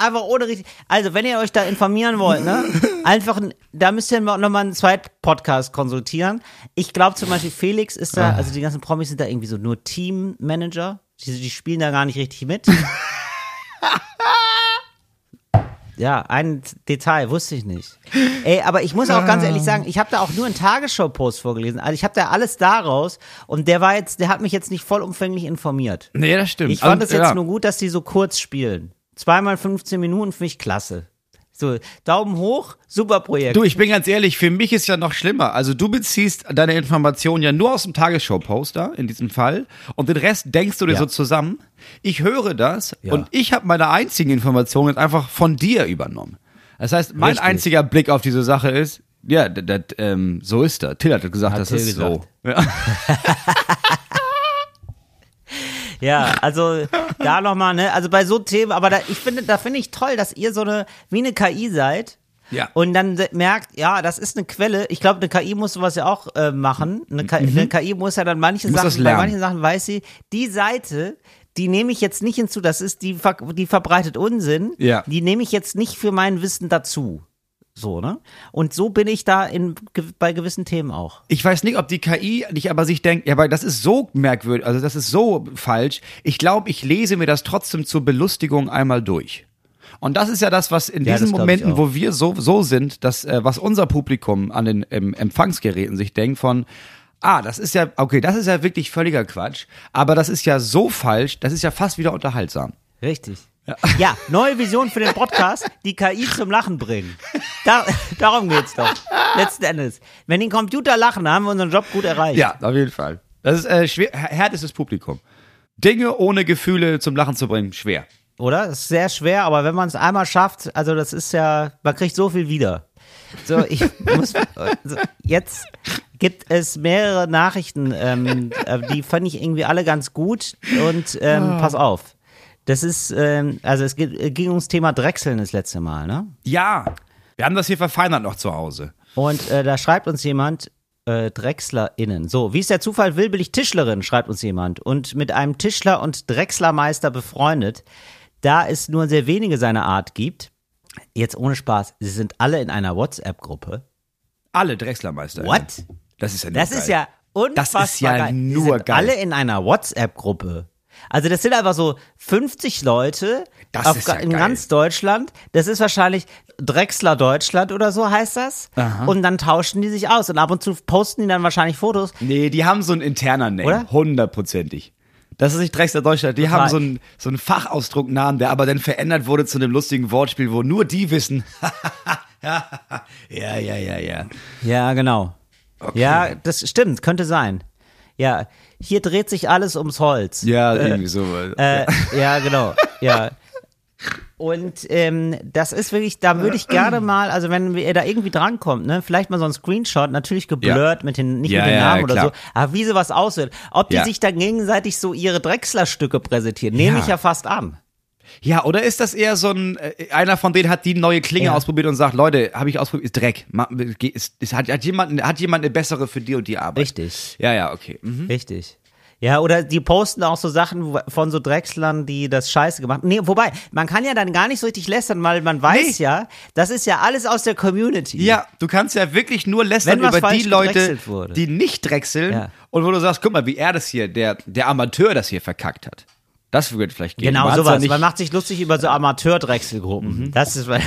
einfach ohne richtig. Also, wenn ihr euch da informieren wollt, ne, einfach, ein- da müsst ihr nochmal einen zweiten Podcast konsultieren. Ich glaube zum Beispiel, Felix ist da, also die ganzen Promis sind da irgendwie so nur Teammanager. Die, die spielen da gar nicht richtig mit. Ja, ein Detail, wusste ich nicht. Ey, aber ich muss auch ganz ehrlich sagen, ich habe da auch nur einen Tagesschau-Post vorgelesen. Also ich habe da alles daraus und der war jetzt, der hat mich jetzt nicht vollumfänglich informiert. Nee, das stimmt. Ich fand es Also, jetzt ja. nur gut, dass die so kurz spielen. Zweimal 15 Minuten finde ich klasse. So, Daumen hoch, super Projekt. Du, ich bin ganz ehrlich, für mich ist ja noch schlimmer. Also du beziehst deine Informationen ja nur aus dem Tagesschau-Poster in diesem Fall und den Rest denkst du dir Ja. so zusammen. Ich höre das Ja. und ich habe meine einzigen Informationen einfach von dir übernommen. Das heißt, mein Richtig. einziger Blick auf diese Sache ist, ja, das, das, ähm, so ist das. Till hat gesagt, Hat das Till ist gesagt. so. Ja. Ja, also da nochmal, ne? Also bei so Themen, aber da, ich finde, da finde ich toll, dass ihr so eine, wie eine KI seid. Ja. Und dann merkt, ja, das ist eine Quelle. Ich glaube, eine KI muss sowas ja auch äh, machen. Eine, K eine KI muss ja dann manche Mhm. Muss Sachen, bei manchen Sachen weiß sie, die Seite, die nehme ich jetzt nicht hinzu, das ist, die, die verbreitet Unsinn. Ja. Die nehme ich jetzt nicht für mein Wissen dazu. So, ne? Und so bin ich da in, bei gewissen Themen auch. Ich weiß nicht, ob die KI nicht aber sich denkt, ja, aber das ist so merkwürdig, also das ist so falsch. Ich glaube, ich lese mir das trotzdem zur Belustigung einmal durch. Und das ist ja das, was in Ja, diesen Momenten, wo wir so, so sind, dass, äh, was unser Publikum an den ähm, Empfangsgeräten sich denkt von, ah, das ist ja, okay, das ist ja wirklich völliger Quatsch, aber das ist ja so falsch, das ist ja fast wieder unterhaltsam. Richtig. Ja. neue Vision für den Podcast, die KI zum Lachen bringen. Da, darum geht's doch. Letzten Endes. Wenn die Computer lachen, haben wir unseren Job gut erreicht. Ja, auf jeden Fall. Das ist äh, schwer, härtestes Publikum. Dinge ohne Gefühle zum Lachen zu bringen, schwer. Oder? Das ist sehr schwer, aber wenn man es einmal schafft, also das ist ja, man kriegt so viel wieder. So, ich muss, also jetzt gibt es mehrere Nachrichten, ähm, äh, die fand ich irgendwie alle ganz gut und ähm, pass auf. Das ist, ähm, also es äh, ging ums Thema Drechseln das letzte Mal, ne? Ja, wir haben das hier verfeinert noch zu Hause. Und äh, da schreibt uns jemand, äh, DrechslerInnen. So, wie es der Zufall will, bin ich Tischlerin, schreibt uns jemand. Und mit einem Tischler und Drechslermeister befreundet, da es nur sehr wenige seiner Art gibt. Jetzt ohne Spaß, sie sind alle in einer WhatsApp-Gruppe. Alle Drechslermeister. What? Das ist ja nur Das geil. ist ja unfassbar Das ist ja geil. nur geil. alle in einer WhatsApp-Gruppe. Also das sind einfach so 50 Leute auf, ja in geil. ganz Deutschland. Das ist wahrscheinlich Drechsler Deutschland oder so heißt das. Und dann tauschen die sich aus und ab und zu posten die dann wahrscheinlich Fotos. Nee, die haben so einen interner Name. Oder? Hundertprozentig. Das ist nicht Drechsler Deutschland. Die haben so einen, so einen Fachausdrucknamen, der aber dann verändert wurde zu einem lustigen Wortspiel, wo nur die wissen. ja, ja, ja, ja. Ja, genau. Ja, das stimmt, könnte sein. Ja, hier dreht sich alles ums Holz. Ja, irgendwie so. Äh, ja, genau. Ja. Und ähm, das ist wirklich, da würde ich gerne mal, also wenn ihr da irgendwie drankommt, ne, vielleicht mal so ein Screenshot, natürlich geblurrt mit den, nicht Ja, mit den ja, Namen oder klar. so, aber wie sowas aussieht. Ob die Ja. sich dann gegenseitig so ihre Drechslerstücke präsentieren, nehme Ja. ich ja fast an. Ja, oder ist das eher so ein, äh, einer von denen hat die neue Klinge Ja. ausprobiert und sagt, Leute, habe ich ausprobiert, ist Dreck. Ist, ist, hat, hat, jemand, hat jemand eine bessere für die und die Arbeit? Richtig. Ja, ja, okay. Mhm. Richtig. Ja, oder die posten auch so Sachen von so Drechslern, die das Scheiße gemacht haben. Nee, wobei, man kann ja dann gar nicht so richtig lästern, weil man weiß Nee. ja, das ist ja alles aus der Community. Ja, du kannst ja wirklich nur lästern über die Leute, die nicht drechseln Ja. und wo du sagst, guck mal, wie er das hier, der, der Amateur das hier verkackt hat. Das würde vielleicht gehen. Genau, Man sowas. Man macht sich lustig über so Amateur-Drechselgruppen. Das ist.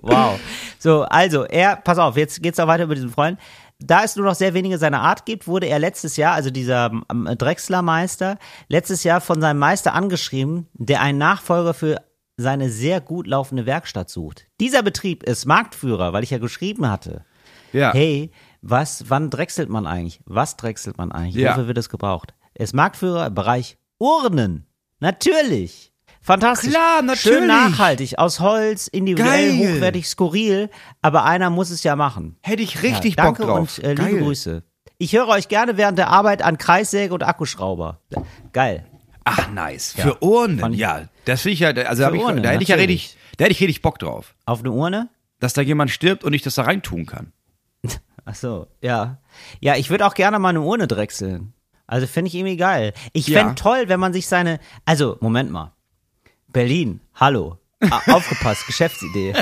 wow. So, also, er, pass auf, jetzt geht's auch weiter über diesen Freund. Da es nur noch sehr wenige seiner Art gibt, wurde er letztes Jahr, also dieser ähm, Drechslermeister, letztes Jahr von seinem Meister angeschrieben, der einen Nachfolger für seine sehr gut laufende Werkstatt sucht. Dieser Betrieb ist Marktführer, weil ich ja geschrieben hatte. ja. Hey, was, wann drechselt man eigentlich? Was drechselt man eigentlich? Ja. Wofür wird es gebraucht? Er ist Marktführer im Bereich Urnen. Natürlich. Fantastisch. Klar, natürlich. Schön nachhaltig, aus Holz, individuell, Geil. hochwertig, skurril, aber einer muss es ja machen. Hätte ich richtig ja, Bock drauf. und äh, liebe. Grüße. Ich höre euch gerne während der Arbeit an Kreissäge und Akkuschrauber. Geil. Ach, nice. Für Urnen. Ja, das finde ich ja, also ich, Urnen, da hätte ich ja richtig, da hätte ich richtig Bock drauf. Auf eine Urne? Dass da jemand stirbt und ich das da reintun kann. Ach so, ja. Ja, ich würde auch gerne mal eine Urne drechseln. Also finde ich irgendwie geil. Ich Ja. fände toll, wenn man sich seine. Also, Moment mal. Berlin, hallo. Ah, aufgepasst, Geschäftsidee.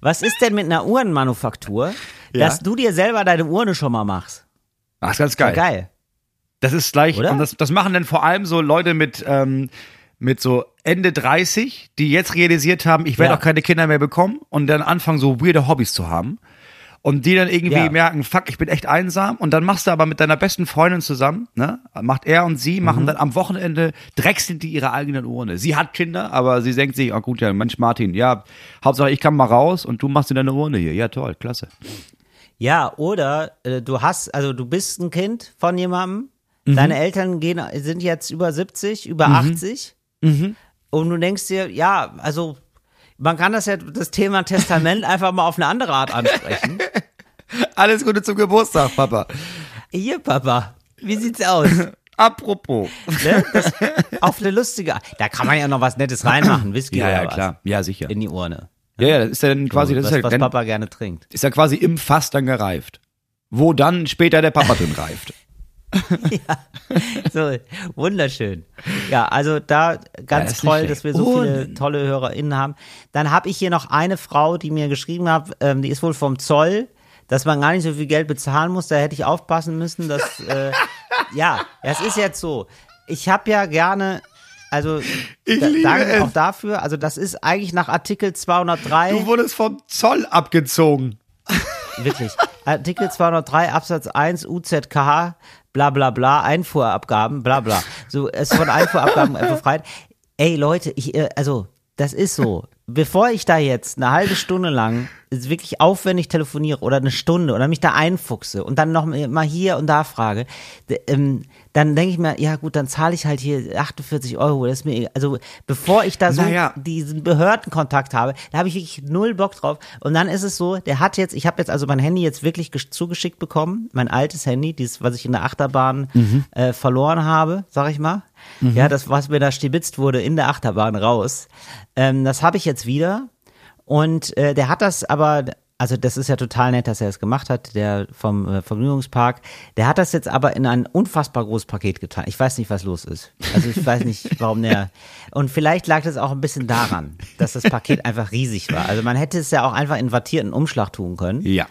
Was ist denn mit einer Uhrenmanufaktur, Ja. dass du dir selber deine Urne schon mal machst? Ach, ist ganz geil. Geil. Das ist gleich, Oder? und das, das machen dann vor allem so Leute mit, ähm, mit so Ende 30, die jetzt realisiert haben, ich werde Ja. auch keine Kinder mehr bekommen und dann anfangen, so weirde Hobbys zu haben. Und die dann irgendwie Ja. merken, fuck, ich bin echt einsam und dann machst du aber mit deiner besten Freundin zusammen, ne? Macht er und sie, Mhm. machen dann am Wochenende, drechseln die ihre eigenen Urne. Sie hat Kinder, aber sie denkt sich, oh gut, ja, Mensch Martin, ja, Hauptsache ich kann mal raus und du machst dir deine Urne hier. Ja, toll, klasse. Ja, oder äh, du hast, also du bist ein Kind von jemandem, Mhm. deine Eltern gehen, sind jetzt über 70, über 80 Mhm. und du denkst dir, ja, also man kann das ja, das Thema Testament einfach mal auf eine andere Art ansprechen. Alles Gute zum Geburtstag, Papa. Hier, Papa, wie sieht's aus? Apropos. Ne? Das, auf eine lustige Art. Da kann man ja noch was Nettes reinmachen, Whisky Ja, oder ja, was. klar. Ja, sicher. In die Urne. Ja, ja, das ist ja dann quasi, das was, ist ja, was dann, Papa gerne trinkt. ist ja quasi im Fass dann gereift. Wo dann später der Papa drin reift. So, wunderschön. Ja, also da Ja, ganz nicht toll, dass wir so viele tolle HörerInnen haben. Dann habe ich hier noch eine Frau, die mir geschrieben hat, ähm, die ist wohl vom Zoll, dass man gar nicht so viel Geld bezahlen muss. Da hätte ich aufpassen müssen, dass, äh, ja, das ist jetzt so. Ich habe ja gerne, also Ich da, danke es. auch dafür, also das ist eigentlich nach Artikel 203. Du wurdest vom Zoll abgezogen. Wirklich. Artikel 203 Absatz 1 UZKH, bla bla bla, Einfuhrabgaben, bla bla. So, es ist von Einfuhrabgaben befreit. Ey Leute, ich, äh, also, das ist so. Bevor ich da jetzt eine halbe Stunde lang wirklich aufwendig telefoniere oder eine Stunde oder mich da einfuchse und dann noch mal hier und da frage, ähm, dann denke ich mir, ja gut, dann zahle ich halt hier 48 Euro. Das ist mir, also bevor ich da so Naja. diesen Behördenkontakt habe, da habe ich wirklich null Bock drauf. Und dann ist es so, der hat jetzt, ich habe jetzt also mein Handy jetzt wirklich gesch- zugeschickt bekommen, mein altes Handy, dieses, was ich in der Achterbahn äh, verloren habe, sag ich mal. Ja, das, was mir da stibitzt wurde in der Achterbahn raus. Ähm, das habe ich jetzt wieder. Und äh, der hat das aber, also das ist ja total nett, dass er es gemacht hat, der vom äh, Vergnügungspark. Der hat das jetzt aber in ein unfassbar großes Paket getan. Ich weiß nicht, was los ist. Also ich weiß nicht, warum der. Und vielleicht lag das auch ein bisschen daran, dass das Paket einfach riesig war. Also man hätte es ja auch einfach in wattierten Umschlag tun können. Ja.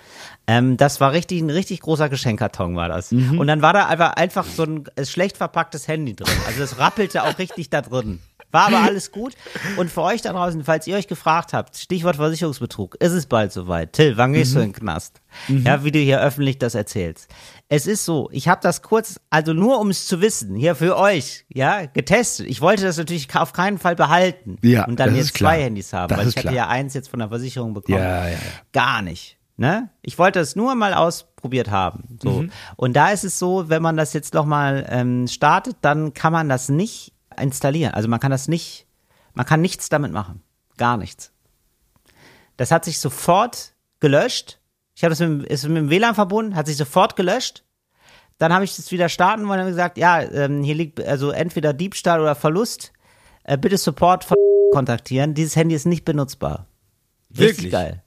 Ähm, das war richtig, ein richtig großer Geschenkkarton war das. Mhm. Und dann war da einfach, einfach so ein schlecht verpacktes Handy drin. Also das rappelte auch richtig da drin. War aber alles gut. Und für euch da draußen, falls ihr euch gefragt habt, Stichwort Versicherungsbetrug, ist es bald soweit. Till, wann gehst du in den Knast? Ja, wie du hier öffentlich das erzählst. Es ist so, ich habe das kurz, also nur um es zu wissen, hier für euch, ja, getestet. Ich wollte das natürlich auf keinen Fall behalten. Ja, Und dann jetzt zwei Handys haben, Das weil ich hatte klar. ja eins jetzt von der Versicherung bekommen. Ja, ja, ja. Gar nicht. Ne? Ich wollte es nur mal ausprobiert haben. So. Mhm. Und da ist es so, wenn man das jetzt noch mal ähm, startet, dann kann man das nicht installieren. Also man kann das nicht, man kann nichts damit machen. Gar nichts. Das hat sich sofort gelöscht. Ich habe das mit, dem- ist mit dem WLAN verbunden, hat sich sofort gelöscht. Dann habe ich das wieder starten wollen und gesagt, ja, ähm, hier liegt also entweder Diebstahl oder Verlust. Äh, bitte Support von kontaktieren. Dieses Handy ist nicht benutzbar. Richtig Wirklich? geil.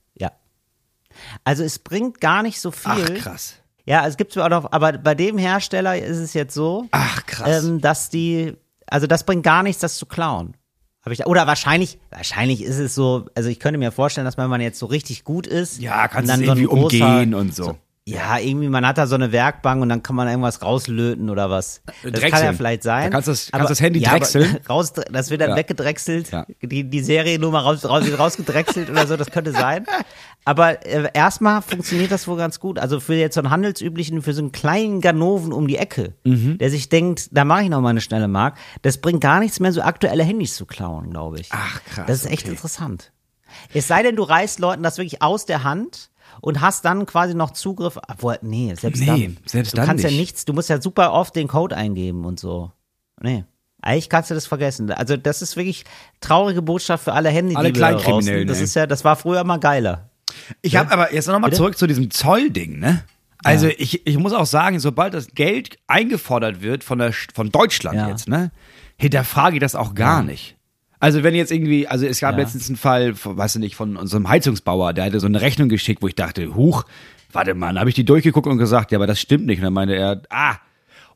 Also es bringt gar nicht so viel. Ach, krass. Ja, es gibt zwar auch noch, aber bei dem Hersteller ist es jetzt so, Ach, krass. ähm, dass die, also das bringt gar nichts, das zu klauen. Hab ich oder wahrscheinlich, wahrscheinlich ist es so, also ich könnte mir vorstellen, dass wenn man jetzt so richtig gut ist, ja, kannst dann du so irgendwie großer- umgehen und so. Ja, irgendwie, man hat da so eine Werkbank und dann kann man irgendwas rauslöten oder was. Das kann ja Drechseln. vielleicht sein. Da kannst du das- kannst aber- das Handy ja, drechseln. Raus, das wird dann Ja. weggedrechselt. Ja. Die, die Seriennummer raus, raus, wird rausgedrechselt oder so, das könnte sein. Aber äh, erstmal funktioniert das wohl ganz gut. Also für jetzt so einen handelsüblichen, für so einen kleinen Ganoven um die Ecke, Mhm. der sich denkt, da mache ich noch mal eine schnelle Mark, das bringt gar nichts mehr, so aktuelle Handys zu klauen, glaube ich. Ach, krass, Das ist echt okay. interessant. Es sei denn, du reißt Leuten das wirklich aus der Hand und hast dann quasi noch Zugriff. Obwohl, nee, selbst Nee, dann. selbst du dann kannst ja nicht. nichts, du musst ja super oft den Code eingeben und so. Nee. Eigentlich kannst du das vergessen. Also, das ist wirklich traurige Botschaft für alle Handy, Alle Kleinkriminellen. Das ist ja, das war früher mal geiler. Ich habe aber jetzt noch mal Bitte? zurück zu diesem Zollding, ne? Also ich, ich muss auch sagen, sobald das Geld eingefordert wird von, der, von Deutschland Ja. jetzt, ne, hinterfrage ich das auch gar nicht. Also wenn jetzt irgendwie, also es gab Ja. letztens einen Fall, weißt du nicht, von unserem Heizungsbauer, der hatte so eine Rechnung geschickt, wo ich dachte, huch, warte mal, habe ich die durchgeguckt und gesagt, ja, aber das stimmt nicht. Und dann meinte er, ah,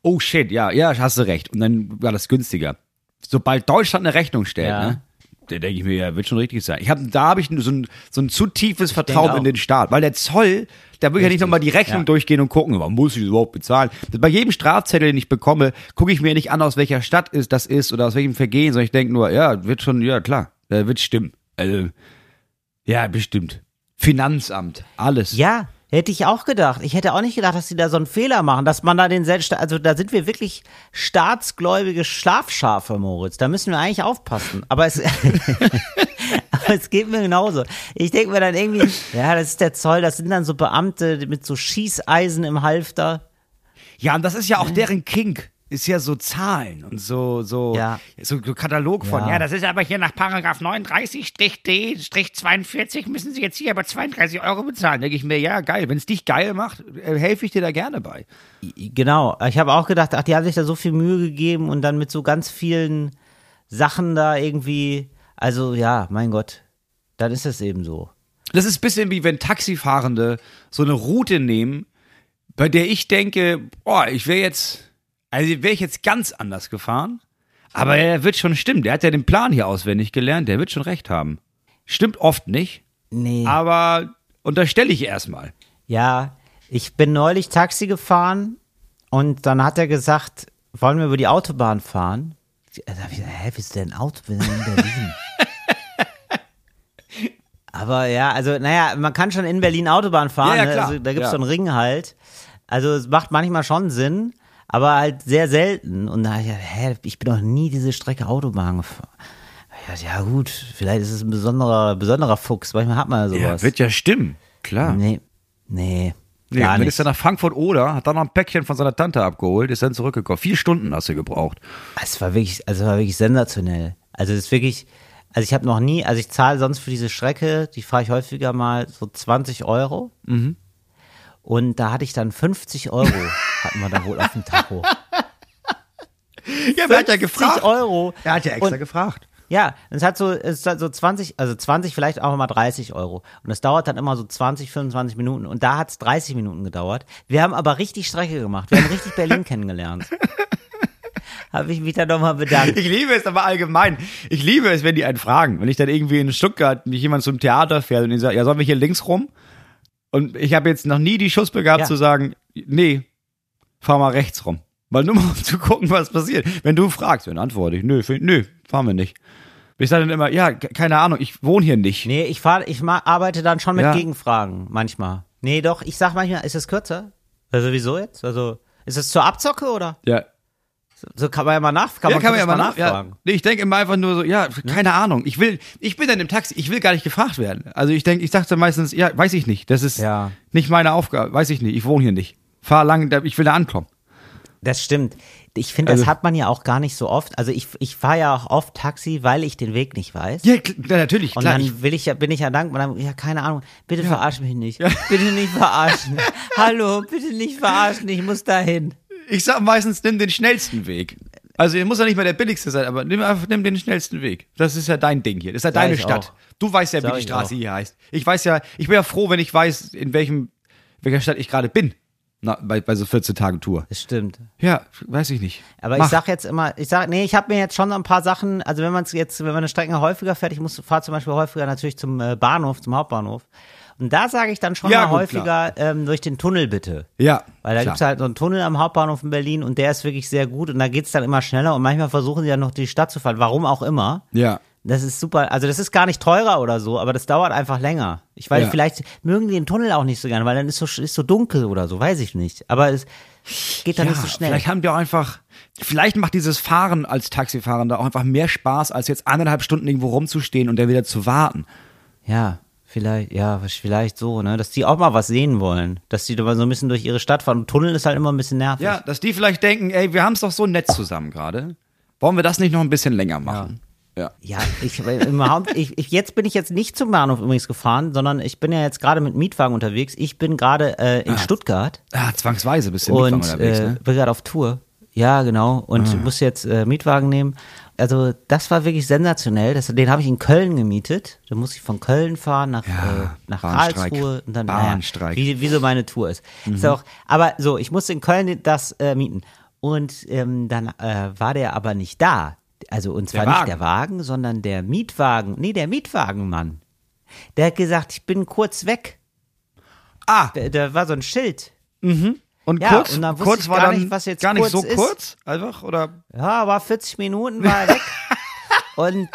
oh shit, ja, ja, hast du recht. Und dann war das günstiger. Sobald Deutschland eine Rechnung stellt, Ja. ne, da denke ich mir, ja, wird schon richtig sein. Ich hab, da habe ich so ein, so ein zu tiefes Vertrauen in den Staat, weil der Zoll, da will ich ja nicht nochmal die Rechnung Ja. durchgehen und gucken, warum muss ich das überhaupt bezahlen? Bei jedem Strafzettel, den ich bekomme, gucke ich mir nicht an, aus welcher Stadt ist, das ist oder aus welchem Vergehen, sondern ich denke nur, ja, wird schon, ja klar, äh, wird stimmen. Also, ja, bestimmt. Finanzamt, alles. Ja, Hätte ich auch gedacht. Ich hätte auch nicht gedacht, dass sie da so einen Fehler machen, dass man da den selbst, also da sind wir wirklich staatsgläubige Schlafschafe, Moritz. Da müssen wir eigentlich aufpassen. Aber es, aber es geht mir genauso. Ich denke mir dann irgendwie, ja, das ist der Zoll, das sind dann so Beamte mit so Schießeisen im Halfter. Ja, und das ist ja auch deren Kink. Ist ja so Zahlen und so, so, Ja. so Katalog von, Ja. ja, das ist aber hier nach Paragraph 39-D-42 müssen Sie jetzt hier aber 32 Euro bezahlen. Denke ich mir, ja, geil. Wenn es dich geil macht, äh, helfe ich dir da gerne bei. Genau. Ich habe auch gedacht, ach, die haben sich da so viel Mühe gegeben und dann mit so ganz vielen Sachen da irgendwie, also ja, mein Gott, dann ist es eben so. Das ist ein bisschen wie wenn Taxifahrende so eine Route nehmen, bei der ich denke, boah, ich wäre jetzt, also wäre ich jetzt ganz anders gefahren. Aber er wird schon stimmen. Der hat ja den Plan hier auswendig gelernt. Der wird schon recht haben. Stimmt oft nicht, Nee. aber unterstelle ich erstmal. Ja, ich bin neulich Taxi gefahren und dann hat er gesagt, wollen wir über die Autobahn fahren? Da hab ich gesagt, hä, wie ist denn Auto? Wir sind in Berlin. Aber ja, also, naja, man kann schon in Berlin Autobahn fahren. Ja, ja, ne? Also, da gibt's Ja. so einen Ring halt. Also es macht manchmal schon Sinn, aber halt sehr selten. Und da hab ich gedacht, hä, ich bin noch nie diese Strecke Autobahn gefahren. Ich dachte, Ja gut, vielleicht ist es ein besonderer, besonderer Fuchs. Manchmal hat man ja Ja, sowas. wird ja stimmen. Klar. nee, nee, Nee, gar dann ist er nach Frankfurt oder, hat dann noch ein Päckchen von seiner Tante abgeholt, ist dann zurückgekommen. Vier Stunden hast du gebraucht. Es war wirklich, also es war wirklich sensationell. Also es ist wirklich, also ich habe noch nie, also ich zahle sonst für diese Strecke, die fahre ich häufiger mal so 20 Euro. Mhm. Und da hatte ich dann 50 Euro, hatten wir da wohl auf dem Tacho. Ja, 50 Euro. Er hat ja extra Und- gefragt. Ja, es hat so, es hat so 20, also 20, vielleicht auch mal 30 Euro. Und es dauert dann immer so 20, 25 Minuten. Und da hat es 30 Minuten gedauert. Wir haben aber richtig Strecke gemacht. Wir haben richtig Berlin kennengelernt. Habe ich mich dann nochmal bedankt. Ich liebe es aber allgemein. Ich liebe es, wenn die einen fragen. Wenn ich dann irgendwie in Stuttgart mich jemand zum Theater fährt und die sagt, ja, sollen wir hier links rum? Und ich habe jetzt noch nie die Schuss gehabt Ja. zu sagen, nee, fahr mal rechts rum. Weil nur mal um zu gucken, was passiert. Wenn du fragst, dann antworte ich, nö, nö, fahren wir nicht. Ich sage dann immer, ja, ke- keine Ahnung, ich wohne hier nicht. Nee, ich fahr, ich arbeite dann schon mit Ja. Gegenfragen manchmal. Nee, doch, ich sag manchmal, ist es kürzer? Also wieso jetzt? Also, ist es zur Abzocke oder? Ja, So, kann man ja mal nach, kann ja, man, kann man ja mal nach, ja. nachfragen. Nee, ich denke immer einfach nur so, ja, keine Ahnung. Ich will, ich bin dann im Taxi, ich will gar nicht gefragt werden. Also ich denke, ich sage dann meistens, ja, weiß ich nicht. Das ist Ja. nicht meine Aufgabe, weiß ich nicht. Ich wohne hier nicht. Fahr lang, ich will da ankommen. Das stimmt. Ich finde, das Also- hat man ja auch gar nicht so oft. Also ich, ich fahre ja auch oft Taxi, weil ich den Weg nicht weiß. Ja, ja natürlich, Und klar. dann Ich, will ich ja, bin ich ja dankbar. Dann, ja, keine Ahnung. Bitte verarsch mich nicht. Bitte nicht verarschen. Hallo, bitte nicht verarschen. Ich muss dahin. Ich sag meistens, nimm den schnellsten Weg. Also, muss ja nicht mal der billigste sein, aber nimm einfach nimm den schnellsten Weg. Das ist ja dein Ding hier. Das ist ja Sag deine Stadt. auch. Du weißt ja, Sag wie die Straße auch. hier heißt. Ich weiß ja, ich bin ja froh, wenn ich weiß, in welchem, welcher Stadt ich gerade bin. Na, bei, bei so 14 Tagen Tour. Das stimmt. Ja, weiß ich nicht. Aber Mach. ich sag jetzt immer, ich sag, nee, ich habe mir jetzt schon ein paar Sachen, also wenn man es jetzt, wenn man eine Strecke häufiger fährt, ich muss fahre zum Beispiel häufiger natürlich zum äh, Bahnhof, zum Hauptbahnhof. Und da sage ich dann schon Ja, mal gut, häufiger ähm, durch den Tunnel bitte. Ja. Weil da klar. gibt's halt so einen Tunnel am Hauptbahnhof in Berlin und der ist wirklich sehr gut und da geht's dann immer schneller und manchmal versuchen sie ja noch die Stadt zu fahren, warum auch immer. Ja. Das ist super, also das ist gar nicht teurer oder so, aber das dauert einfach länger. Ich weiß, Ja. vielleicht mögen die den Tunnel auch nicht so gerne, weil dann ist so, ist so dunkel oder so, weiß ich nicht. Aber es geht dann Ja, nicht so schnell. Vielleicht haben die auch einfach, vielleicht macht dieses Fahren als Taxifahrender auch einfach mehr Spaß, als jetzt eineinhalb Stunden irgendwo rumzustehen und dann wieder zu warten. Ja, vielleicht, ja, vielleicht so, ne, dass die auch mal was sehen wollen, dass die da mal so ein bisschen durch ihre Stadt fahren. Und Tunnel ist halt immer ein bisschen nervig. Ja, dass die vielleicht denken, ey, wir haben es doch so nett zusammen gerade. Wollen wir das nicht noch ein bisschen länger machen? Ja. Ja, ich, im Haupt, ich, ich, jetzt bin ich jetzt nicht zum Bahnhof übrigens gefahren, sondern ich bin ja jetzt gerade mit Mietwagen unterwegs. Ich bin gerade äh, in Stuttgart Ah, zwangsweise bist du Mietwagen und unterwegs, äh, ne? Ah. bin gerade auf Tour. Ja, genau. Und muss jetzt äh, Mietwagen nehmen. Also das war wirklich sensationell. Das, den habe ich in Köln gemietet. Da muss ich von Köln fahren nach, Ja, äh, nach. Karlsruhe und dann Bahnstreik. Naja, wie, wie so meine Tour ist. Mhm. ist auch, aber so, ich musste in Köln das äh, mieten. Und ähm, dann äh, war der aber nicht da. Also und zwar nicht der Wagen, sondern der Mietwagen. Nee, der Mietwagenmann. Der hat gesagt, ich bin kurz weg. Ah, Da, da war so ein Schild. Und Ja, kurz, und dann wusste kurz ich war gar dann nicht, was jetzt gar nicht kurz so ist. kurz, einfach, oder? Ja, war 40 Minuten, war er weg. und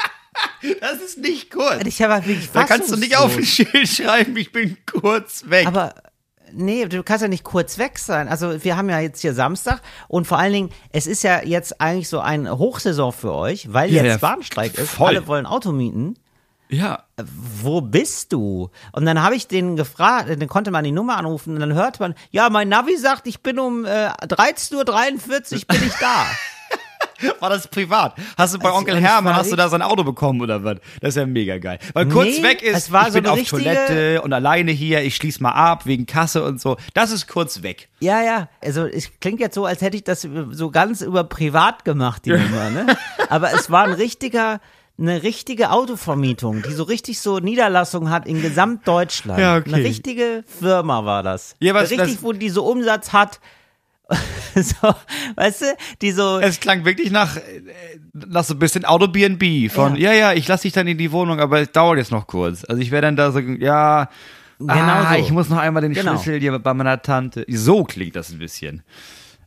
Das ist nicht kurz. ich habe wirklich Da kannst du nicht auf ein. Schild schreiben, ich bin kurz weg. Aber Nee, du kannst ja nicht kurz weg sein. Also wir haben ja jetzt hier Samstag und vor allen Dingen, es ist ja jetzt eigentlich so ein Hochsaison für euch, weil Ja, jetzt ja, Bahnstreik ist. voll. Alle wollen Auto mieten. Ja. Wo bist du? Und dann habe ich den gefragt, dann konnte man die Nummer anrufen und dann hört man, ja, mein Navi sagt, ich bin um äh, 13.43 Uhr bin ich da. War das privat? Hast du bei Also, Onkel Hermann, hast du da sein Auto bekommen oder was? Das ist ja mega geil. Weil Nee, kurz weg ist, es war ich so bin auf Toilette und alleine hier, ich schließ mal ab wegen Kasse und so. Das ist kurz weg. Ja, ja. Also es klingt jetzt so, als hätte ich das so ganz über privat gemacht, die Nummer, ne? Aber es war ein richtiger, eine richtige Autovermietung, die so richtig so Niederlassung hat in Gesamtdeutschland. Ja, okay. Eine richtige Firma war das. Ja, was- richtig, das- wo die so Umsatz hat. so, weißt du, die so. Es klang wirklich nach, äh, nach so ein bisschen Auto-BNB von, ja. ja, ich lass dich dann in die Wohnung, aber es dauert jetzt noch kurz. Also ich wäre dann da so, ja, Genau ah, so. ich muss noch einmal den Genau. Schlüssel hier bei meiner Tante. So klingt das ein bisschen.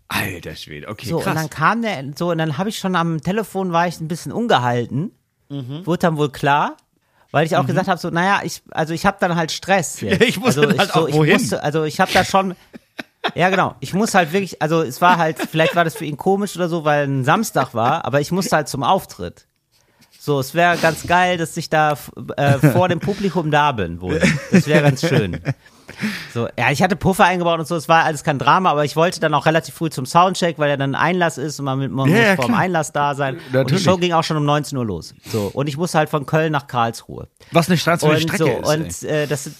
Alter Schwede, okay, So, und krass. dann kam der, so, und dann habe ich schon am Telefon war ich ein bisschen ungehalten. Mhm. Wurde dann wohl klar. Weil ich auch gesagt habe, so, naja, ich, also ich habe dann halt Stress. Jetzt. Ja, ich muss also halt auch ich wohin. Musste, also ich habe da schon, ja genau, ich muss halt wirklich, also es war halt, vielleicht war das für ihn komisch oder so, weil ein Samstag war, aber ich musste halt zum Auftritt. So, es wäre ganz geil, dass ich da äh, vor dem Publikum da bin wohl. Das wäre ganz schön. So, ja, ich hatte Puffer eingebaut und so, es war alles kein Drama, aber ich wollte dann auch relativ früh zum Soundcheck, weil ja dann Einlass ist und man, mit, man Ja, muss ja, vor dem klar. Einlass da sein. Und die Natürlich. Show ging auch schon um 19 Uhr los. So, und ich musste halt von Köln nach Karlsruhe. Was eine Strecke so, ist. und äh, das, sind-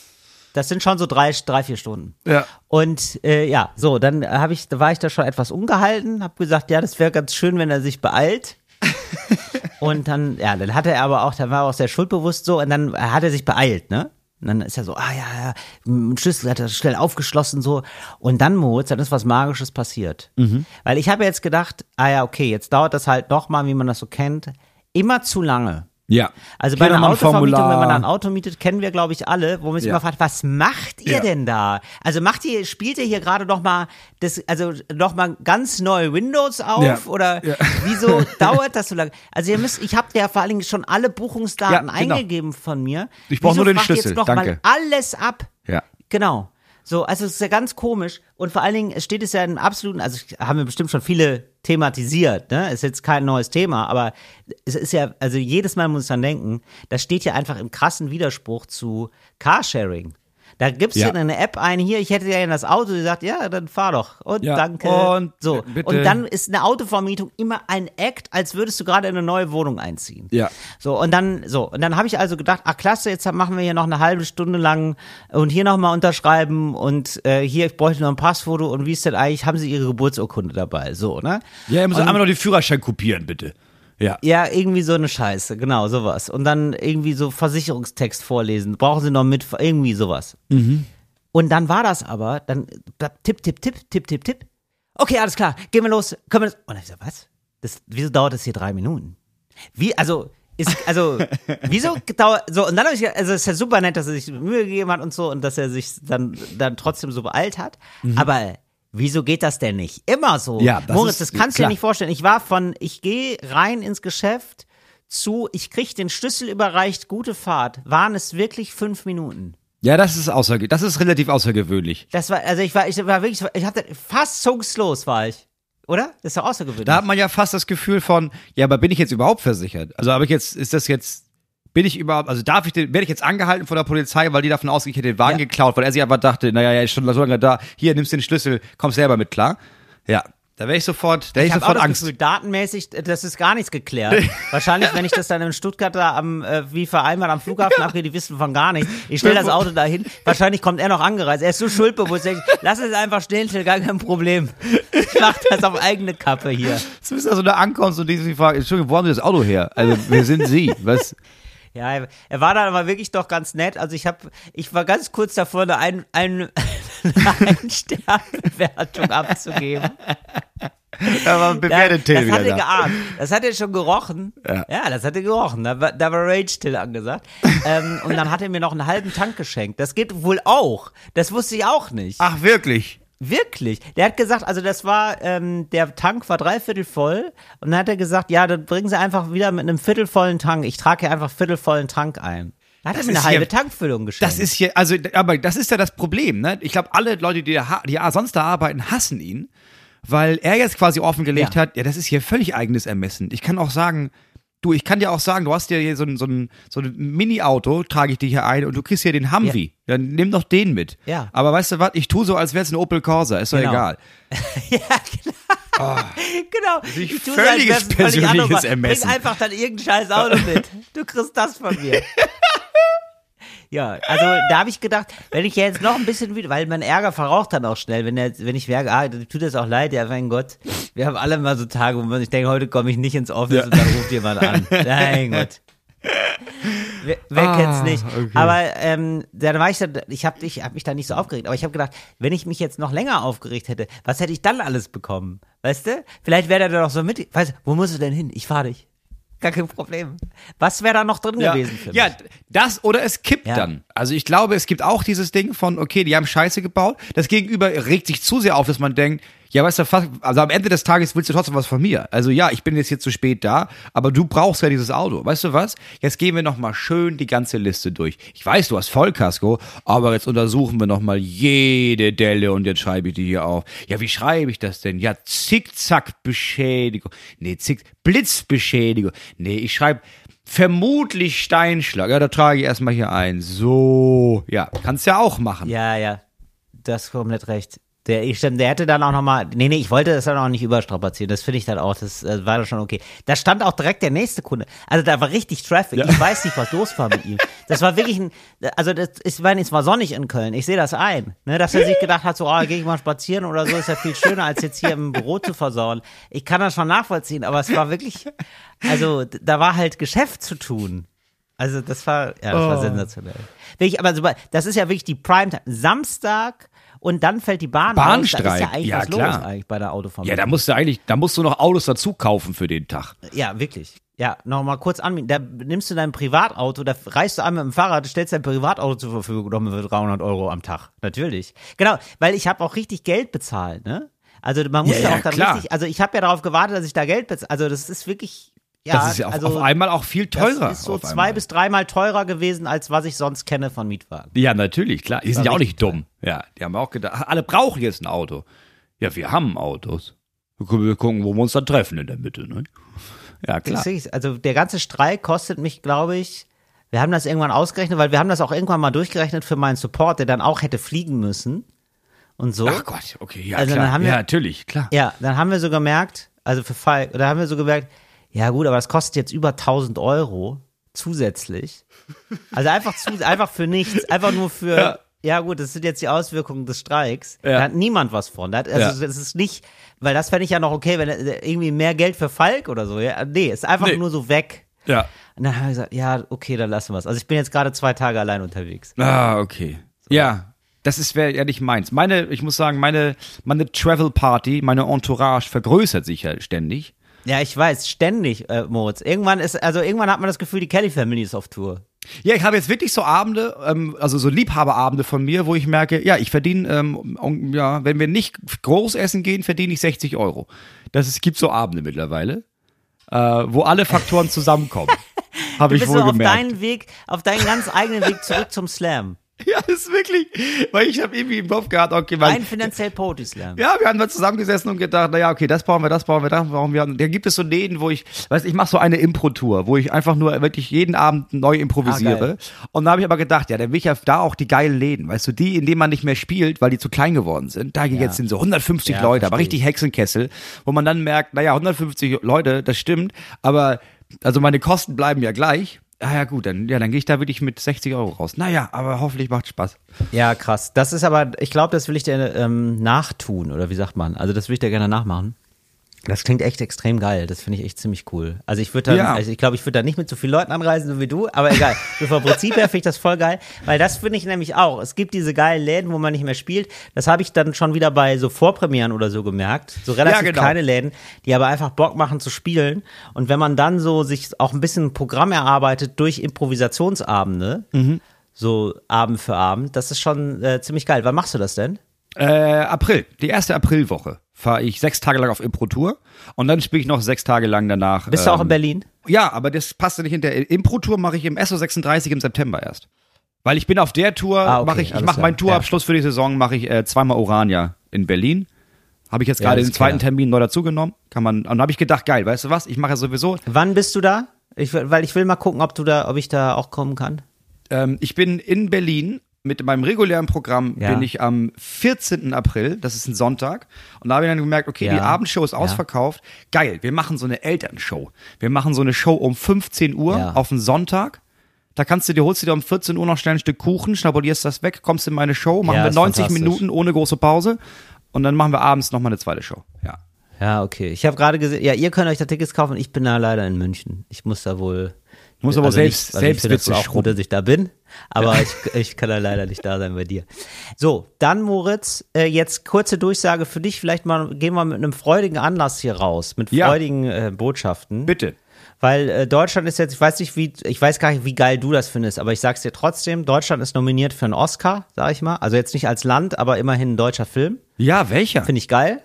das sind schon so drei, drei vier Stunden. Ja. Und äh, ja, so, dann habe ich, da war ich da schon etwas ungehalten, habe gesagt, ja, das wäre ganz schön, wenn er sich beeilt. und dann, ja, dann hatte er aber auch, da war er auch sehr schuldbewusst so, und dann hat er sich beeilt, ne? Und dann ist er so, ah ja, ja, ein Schlüssel hat er schnell aufgeschlossen so. Und dann, Moritz, dann ist was Magisches passiert. Mhm. Weil ich habe jetzt gedacht, ah ja, okay, jetzt dauert das halt noch mal, wie man das so kennt, immer zu lange. Ja. Also bei einer Autovermietung, wenn man ein Auto mietet, kennen wir, glaube ich, alle, wo man sich Ja. immer fragt, was macht ihr Ja. denn da? Also macht ihr, spielt ihr hier gerade noch mal das, also noch mal ganz neue Windows auf Ja. oder wieso dauert das so lange? Also ihr müsst, ich habe ja vor allen Dingen schon alle Buchungsdaten genau. eingegeben von mir. Ich brauch Wieso nur den Schlüssel, Jetzt noch danke. Mal alles ab. Ja. Genau. So, also es ist ja ganz komisch und vor allen Dingen es steht es ja im absoluten, also haben wir bestimmt schon viele thematisiert, ne? Ist jetzt kein neues Thema, aber es ist ja, also jedes Mal muss ich dran denken, das steht ja einfach im krassen Widerspruch zu Carsharing. Da gibst Ja. du in eine App ein, hier, ich hätte ja in das Auto gesagt, ja, dann fahr doch. Und Ja. danke. Und, so. bitte. Und dann ist eine Autovermietung immer ein Act, als würdest du gerade in eine neue Wohnung einziehen. Ja. So, und dann, so, und dann habe ich also gedacht, ach klasse, jetzt machen wir hier noch eine halbe Stunde lang und hier nochmal unterschreiben und äh, hier, ich bräuchte noch ein Passfoto und wie ist denn eigentlich, haben Sie Ihre Geburtsurkunde dabei? So, ne? Ja, ihr müsst einmal noch den Führerschein kopieren, bitte. Ja. Ja, irgendwie so eine Scheiße, genau, sowas. Und dann irgendwie so Versicherungstext vorlesen. Brauchen Sie noch mit, irgendwie sowas. Und dann war das aber, dann tipp, tipp, tipp, tipp, tipp, tipp. Okay, alles klar, gehen wir los. Können wir das? Und dann ich so, was? Das, wieso dauert das hier drei Minuten? Wie, also, ist, also, wieso dauert, so, und dann habe ich, also, es ist ja super nett, dass er sich Mühe gegeben hat und so und dass er sich dann, dann trotzdem so beeilt hat. Aber, wieso geht das denn nicht immer so? Ja, das Moritz, ist- das kannst du dir nicht vorstellen. Ich war von, ich gehe rein ins Geschäft zu, ich krieg den Schlüssel überreicht, gute Fahrt. Waren es wirklich fünf Minuten? Ja, das ist außerge das ist relativ außergewöhnlich. Das war, also ich war, ich war wirklich, ich hatte fassungslos war ich. Oder? Das ist doch außergewöhnlich. Da hat man ja fast das Gefühl von, ja, aber bin ich jetzt überhaupt versichert? Also habe ich jetzt, ist das jetzt, bin ich überhaupt, also darf ich den, werde ich jetzt angehalten von der Polizei, weil die davon ausgehen, ich hätte den Wagen Ja. geklaut, weil er sich einfach dachte, naja, er ist schon so lange da, hier, nimmst den Schlüssel, kommst selber mit klar. Ja, da wäre ich sofort, da hätte ich, ich sofort Angst. Gefühl, datenmäßig, das ist gar nichts geklärt. Wahrscheinlich, wenn ich das dann in Stuttgart da am, äh, wie vereinbart am Flughafen abgehe, die wissen von gar nichts. Ich stelle das Auto dahin, wahrscheinlich kommt er noch angereist. Er ist so schuldbewusst, denkt, lass es einfach stehen, Till, gar kein Problem. Ich mach das auf eigene Kappe hier. Du bist da so da ankommst und die sich fragen, Entschuldigung, wo haben Sie das Auto her? Also, wer sind Sie? Was? Ja, er, war dann aber wirklich doch ganz nett. Also ich habe, ich war ganz kurz davor, eine ein, ein, eine Ein-Stern-Bewertung abzugeben. Da war ein Ja, bewertet Till das hat er da. geahnt. Das hat er schon gerochen. Ja. das hat er gerochen. Da war, da war Rage Till angesagt. ähm, und dann hat er mir noch einen halben Tank geschenkt. Das geht wohl auch. Das wusste ich auch nicht. Ach, wirklich? Wirklich. Der hat gesagt, also das war, ähm, der Tank war dreiviertel voll. Und dann hat er gesagt, ja, dann bringen Sie einfach wieder mit einem viertelvollen Tank. Ich trage hier einfach viertelvollen Tank ein. Da hat er Das mir eine halbe hier- Tankfüllung geschenkt. Das ist hier, also, aber das ist ja das Problem, ne? Ich glaube, alle Leute, die, da, die sonst da arbeiten, hassen ihn, weil er jetzt quasi offengelegt Ja. hat, ja, das ist hier völlig eigenes Ermessen. Ich kann auch sagen, du, ich kann dir auch sagen, du hast ja hier so ein, so ein, so ein Mini-Auto, trage ich dir hier ein und du kriegst hier den Humvee. Dann nimm doch den mit. Ja. Aber weißt du was, ich tue so, als wäre es ein Opel Corsa, ist doch Genau. egal. genau. Ich tue so, als völliges wär's ein völlig persönliches Ermessen. Bring einfach dann irgendein scheiß Auto mit. Du kriegst das von mir. Ja, also da habe ich gedacht, wenn ich jetzt noch ein bisschen wieder, weil mein Ärger verraucht dann auch schnell, wenn, der, wenn ich merke, ah, tut das auch leid, ja, mein Gott, wir haben alle mal so Tage, wo man sich denkt, heute komme ich nicht ins Office und dann ruft jemand an. Mein Gott. Wer, wer Ah, kennt's nicht? okay. Aber ähm, dann war ich dann, ich habe ich hab mich da nicht so aufgeregt, aber ich habe gedacht, wenn ich mich jetzt noch länger aufgeregt hätte, was hätte ich dann alles bekommen? Weißt du? Vielleicht wäre der dann noch so mit, weißt du, wo musst du denn hin? Ich fahre dich. Gar kein Problem. Was wäre da noch drin gewesen für mich? Ja, das oder es kippt Ja. dann. Also ich glaube, es gibt auch dieses Ding von, okay, die haben Scheiße gebaut. Das Gegenüber regt sich zu sehr auf, dass man denkt, ja, weißt du, fast, also am Ende des Tages willst du trotzdem was von mir. Also ja, ich bin jetzt hier zu spät da, aber du brauchst ja dieses Auto. Weißt du was? Jetzt gehen wir nochmal schön die ganze Liste durch. Ich weiß, du hast Vollkasko, aber jetzt untersuchen wir nochmal jede Delle und jetzt schreibe ich die hier auf. Ja, wie schreibe ich das denn? Ja, Zickzack-Beschädigung. Nee, Zick, Blitzbeschädigung. Nee, ich schreibe vermutlich Steinschlag. Ja, da trage ich erstmal hier ein. So, ja, kannst ja auch machen. Ja, ja. Das ist komplett recht. Der, ich, stimmt, der hätte dann auch nochmal, nee, nee, ich wollte das dann auch nicht überstrapazieren. Das finde ich dann auch, das äh, war dann schon okay. Da stand auch direkt der nächste Kunde. Also da war richtig Traffic. Ich weiß nicht, was los war mit ihm. Das war wirklich ein, also das ist, ich meine, es war sonnig in Köln. Ich sehe das ein. Ne, dass er sich gedacht hat, so, oh, gehe ich mal spazieren oder so, ist ja viel schöner, als jetzt hier im Büro zu versauen. Ich kann das schon nachvollziehen, aber es war wirklich, also da war halt Geschäft zu tun. Also das war, ja, das war Oh. sensationell. Wirklich, aber super, das ist ja wirklich die Primetime. Samstag und dann fällt die Bahn aus. Da ist ja Bahnstreik. eigentlich Ja, was klar. los eigentlich bei der Ja, Autovermietung. da musst du eigentlich, da musst du noch Autos dazu kaufen für den Tag. Ja, wirklich. Ja, nochmal kurz an. Da nimmst du dein Privatauto, da reist du einmal mit dem Fahrrad, stellst dein Privatauto zur Verfügung nochmal für 300 Euro am Tag. Natürlich. Genau, weil ich habe auch richtig Geld bezahlt, ne? Also man muss Ja, ja, ja, auch dann klar. richtig, also ich habe ja darauf gewartet, dass ich da Geld bezahle. Also das ist wirklich, ja, Das ist ja auf, also, auf einmal auch viel teurer. Das ist so zwei bis dreimal teurer gewesen, als was ich sonst kenne von Mietwagen. Ja, natürlich, klar. Die sind ja auch nicht dumm. Ja, die haben auch gedacht, ach, alle brauchen jetzt ein Auto. Ja, wir haben Autos. Wir gucken, wo wir uns dann treffen in der Mitte, ne? Ja, klar. Also der ganze Streik kostet mich, glaube ich, wir haben das irgendwann ausgerechnet, weil wir haben das auch irgendwann mal durchgerechnet für meinen Support, der dann auch hätte fliegen müssen und so. Ach Gott, okay, ja, Also klar. dann haben wir- ja, natürlich, klar. Ja, dann haben wir so gemerkt, also für Falk, da haben wir so gemerkt, ja gut, aber das kostet jetzt über 1000 Euro zusätzlich. Also einfach zu, einfach für nichts, einfach nur für, ja. Ja. gut, das sind jetzt die Auswirkungen des Streiks. Ja. Da hat niemand was von. Also Ja. das ist nicht, weil das fände ich ja noch okay, wenn äh, irgendwie mehr Geld für Falk oder so. Ja? Nee, ist einfach Nee. nur so weg. Ja. Und dann haben wir gesagt, ja, okay, dann lassen wir es. Also ich bin jetzt gerade zwei Tage allein unterwegs. Ah, okay. Ja, das ist wäre ja nicht meins. Meine, ich muss sagen, meine, meine Travel Party, meine Entourage vergrößert sich ja ständig. Ja, ich weiß, ständig, äh, Moritz. Irgendwann ist, also irgendwann hat man das Gefühl, die Kelly Family ist auf Tour. Ja, ich habe jetzt wirklich so Abende, ähm, also so Liebhaberabende von mir, wo ich merke, ja, ich verdiene, ähm, ja, wenn wir nicht groß essen gehen, verdiene ich 60 Euro. Das ist, gibt so Abende mittlerweile, äh, wo alle Faktoren zusammenkommen. Habe ich wohl so auf gemerkt. deinen Weg, auf deinen ganz eigenen Weg zurück zum Slam. Ja, das ist wirklich, weil ich habe irgendwie im Kopf gehabt, okay, weil, Ein finanziell Poetry Slam. ja, wir haben da zusammengesessen und gedacht, naja, okay, das brauchen wir, das brauchen wir, das brauchen wir. Und da gibt es so Läden, wo ich, weißt du, ich mache so eine Impro-Tour, wo ich einfach nur wirklich jeden Abend neu Ah, improvisiere. geil. und da habe ich aber gedacht, ja, dann will ich ja da auch die geilen Läden, weißt du, die, in denen man nicht mehr spielt, weil die zu klein geworden sind. Da jetzt sind so 150 Ja, Leute, aber richtig Hexenkessel, wo man dann merkt, naja, 150 Leute, das stimmt, aber also meine Kosten bleiben ja gleich. Ah ja gut, dann, ja, dann gehe ich da wirklich mit 60 Euro raus. Naja, aber hoffentlich macht Spaß. Ja, krass. Das ist aber, ich glaube, das will ich dir ähm, nachtun, oder wie sagt man? Also das will ich dir gerne nachmachen. Das klingt echt extrem geil. Das finde ich echt ziemlich cool. Also ich würde da, Ja. also ich glaube, ich würde da nicht mit so vielen Leuten anreisen, so wie du, aber egal. so vom Prinzip her finde ich das voll geil, weil das finde ich nämlich auch. Es gibt diese geilen Läden, wo man nicht mehr spielt. Das habe ich dann schon wieder bei so Vorpremieren oder so gemerkt. So relativ Ja, genau. kleine Läden, die aber einfach Bock machen zu spielen. Und wenn man dann so sich auch ein bisschen ein Programm erarbeitet durch Improvisationsabende, Mhm. so Abend für Abend, das ist schon äh, ziemlich geil. Wann machst du das denn? Äh, April, die erste Aprilwoche fahre ich sechs Tage lang auf Impro-Tour und dann spiele ich noch sechs Tage lang danach. Bist du auch ähm, in Berlin? Ja, aber das passt ja nicht in der Impro-Tour mache ich im SO36 im September erst. Weil ich bin auf der Tour, Ah, okay, mache ich, ich mache meinen Tourabschluss für die Saison, mache ich äh, zweimal Orania in Berlin. Habe ich jetzt Ja, gerade das den zweiten klar. Termin neu dazugenommen. Kann man, und dann habe ich gedacht, geil, weißt du was? Ich mache ja sowieso. Wann bist du da? Ich, weil ich will mal gucken, ob du da, ob ich da auch kommen kann. Ähm, ich bin in Berlin mit meinem regulären Programm Ja. bin ich am 14. April, das ist ein Sonntag, und da habe ich dann gemerkt, okay, Ja. die Abendshow ist Ja. ausverkauft. Geil, wir machen so eine Elternshow. Wir machen so eine Show um 15 Uhr auf einen Sonntag. Da kannst du dir, holst du dir um 14 Uhr noch schnell ein Stück Kuchen, schnabulierst das weg, kommst in meine Show, machen wir ist 90 fantastisch. Minuten ohne große Pause und dann machen wir abends nochmal eine zweite Show. Ja. Ja, okay. Ich habe gerade gesehen, ja, ihr könnt euch da Tickets kaufen. Ich bin da leider in München. Ich muss da wohl. Muss aber selbst- nicht, also ich selbst finde das auch gut, dass ich da bin, aber ich, ich kann da leider nicht da sein bei dir. So, dann Moritz, äh, jetzt kurze Durchsage für dich. Vielleicht mal gehen wir mit einem freudigen Anlass hier raus, mit Ja. freudigen äh, Botschaften. Bitte. Weil äh, Deutschland ist jetzt, ich weiß nicht, wie, ich weiß gar nicht, wie geil du das findest, aber ich sag's dir trotzdem, Deutschland ist nominiert für einen Oscar, sag ich mal. Also jetzt nicht als Land, aber immerhin ein deutscher Film. Ja, welcher? Finde ich geil.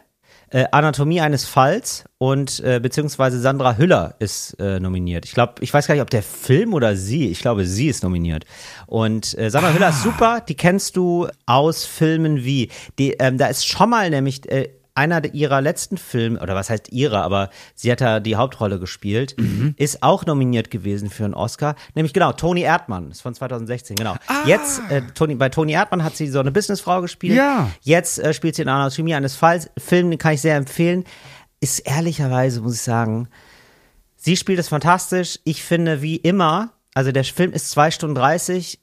Äh, Anatomie eines Falls und äh, beziehungsweise Sandra Hüller ist äh, nominiert. Ich glaube, ich weiß gar nicht, ob der Film oder sie. Ich glaube, sie ist nominiert. Und äh, Sandra Hüller ist super. Die kennst du aus Filmen wie. Die, ähm, da ist schon mal nämlich äh, einer ihrer letzten Filme, oder was heißt ihre, aber sie hat da die Hauptrolle gespielt, ist auch nominiert gewesen für einen Oscar. Nämlich genau, Toni Erdmann, ist von 2016, genau. Jetzt, äh, Toni, bei Toni Erdmann hat sie so eine Businessfrau gespielt. Ja. Jetzt äh, spielt sie in Anatomie eines Falls. Film, den kann ich sehr empfehlen. Ist ehrlicherweise, muss ich sagen, sie spielt es fantastisch. Ich finde, wie immer, also der Film ist zwei Stunden 30.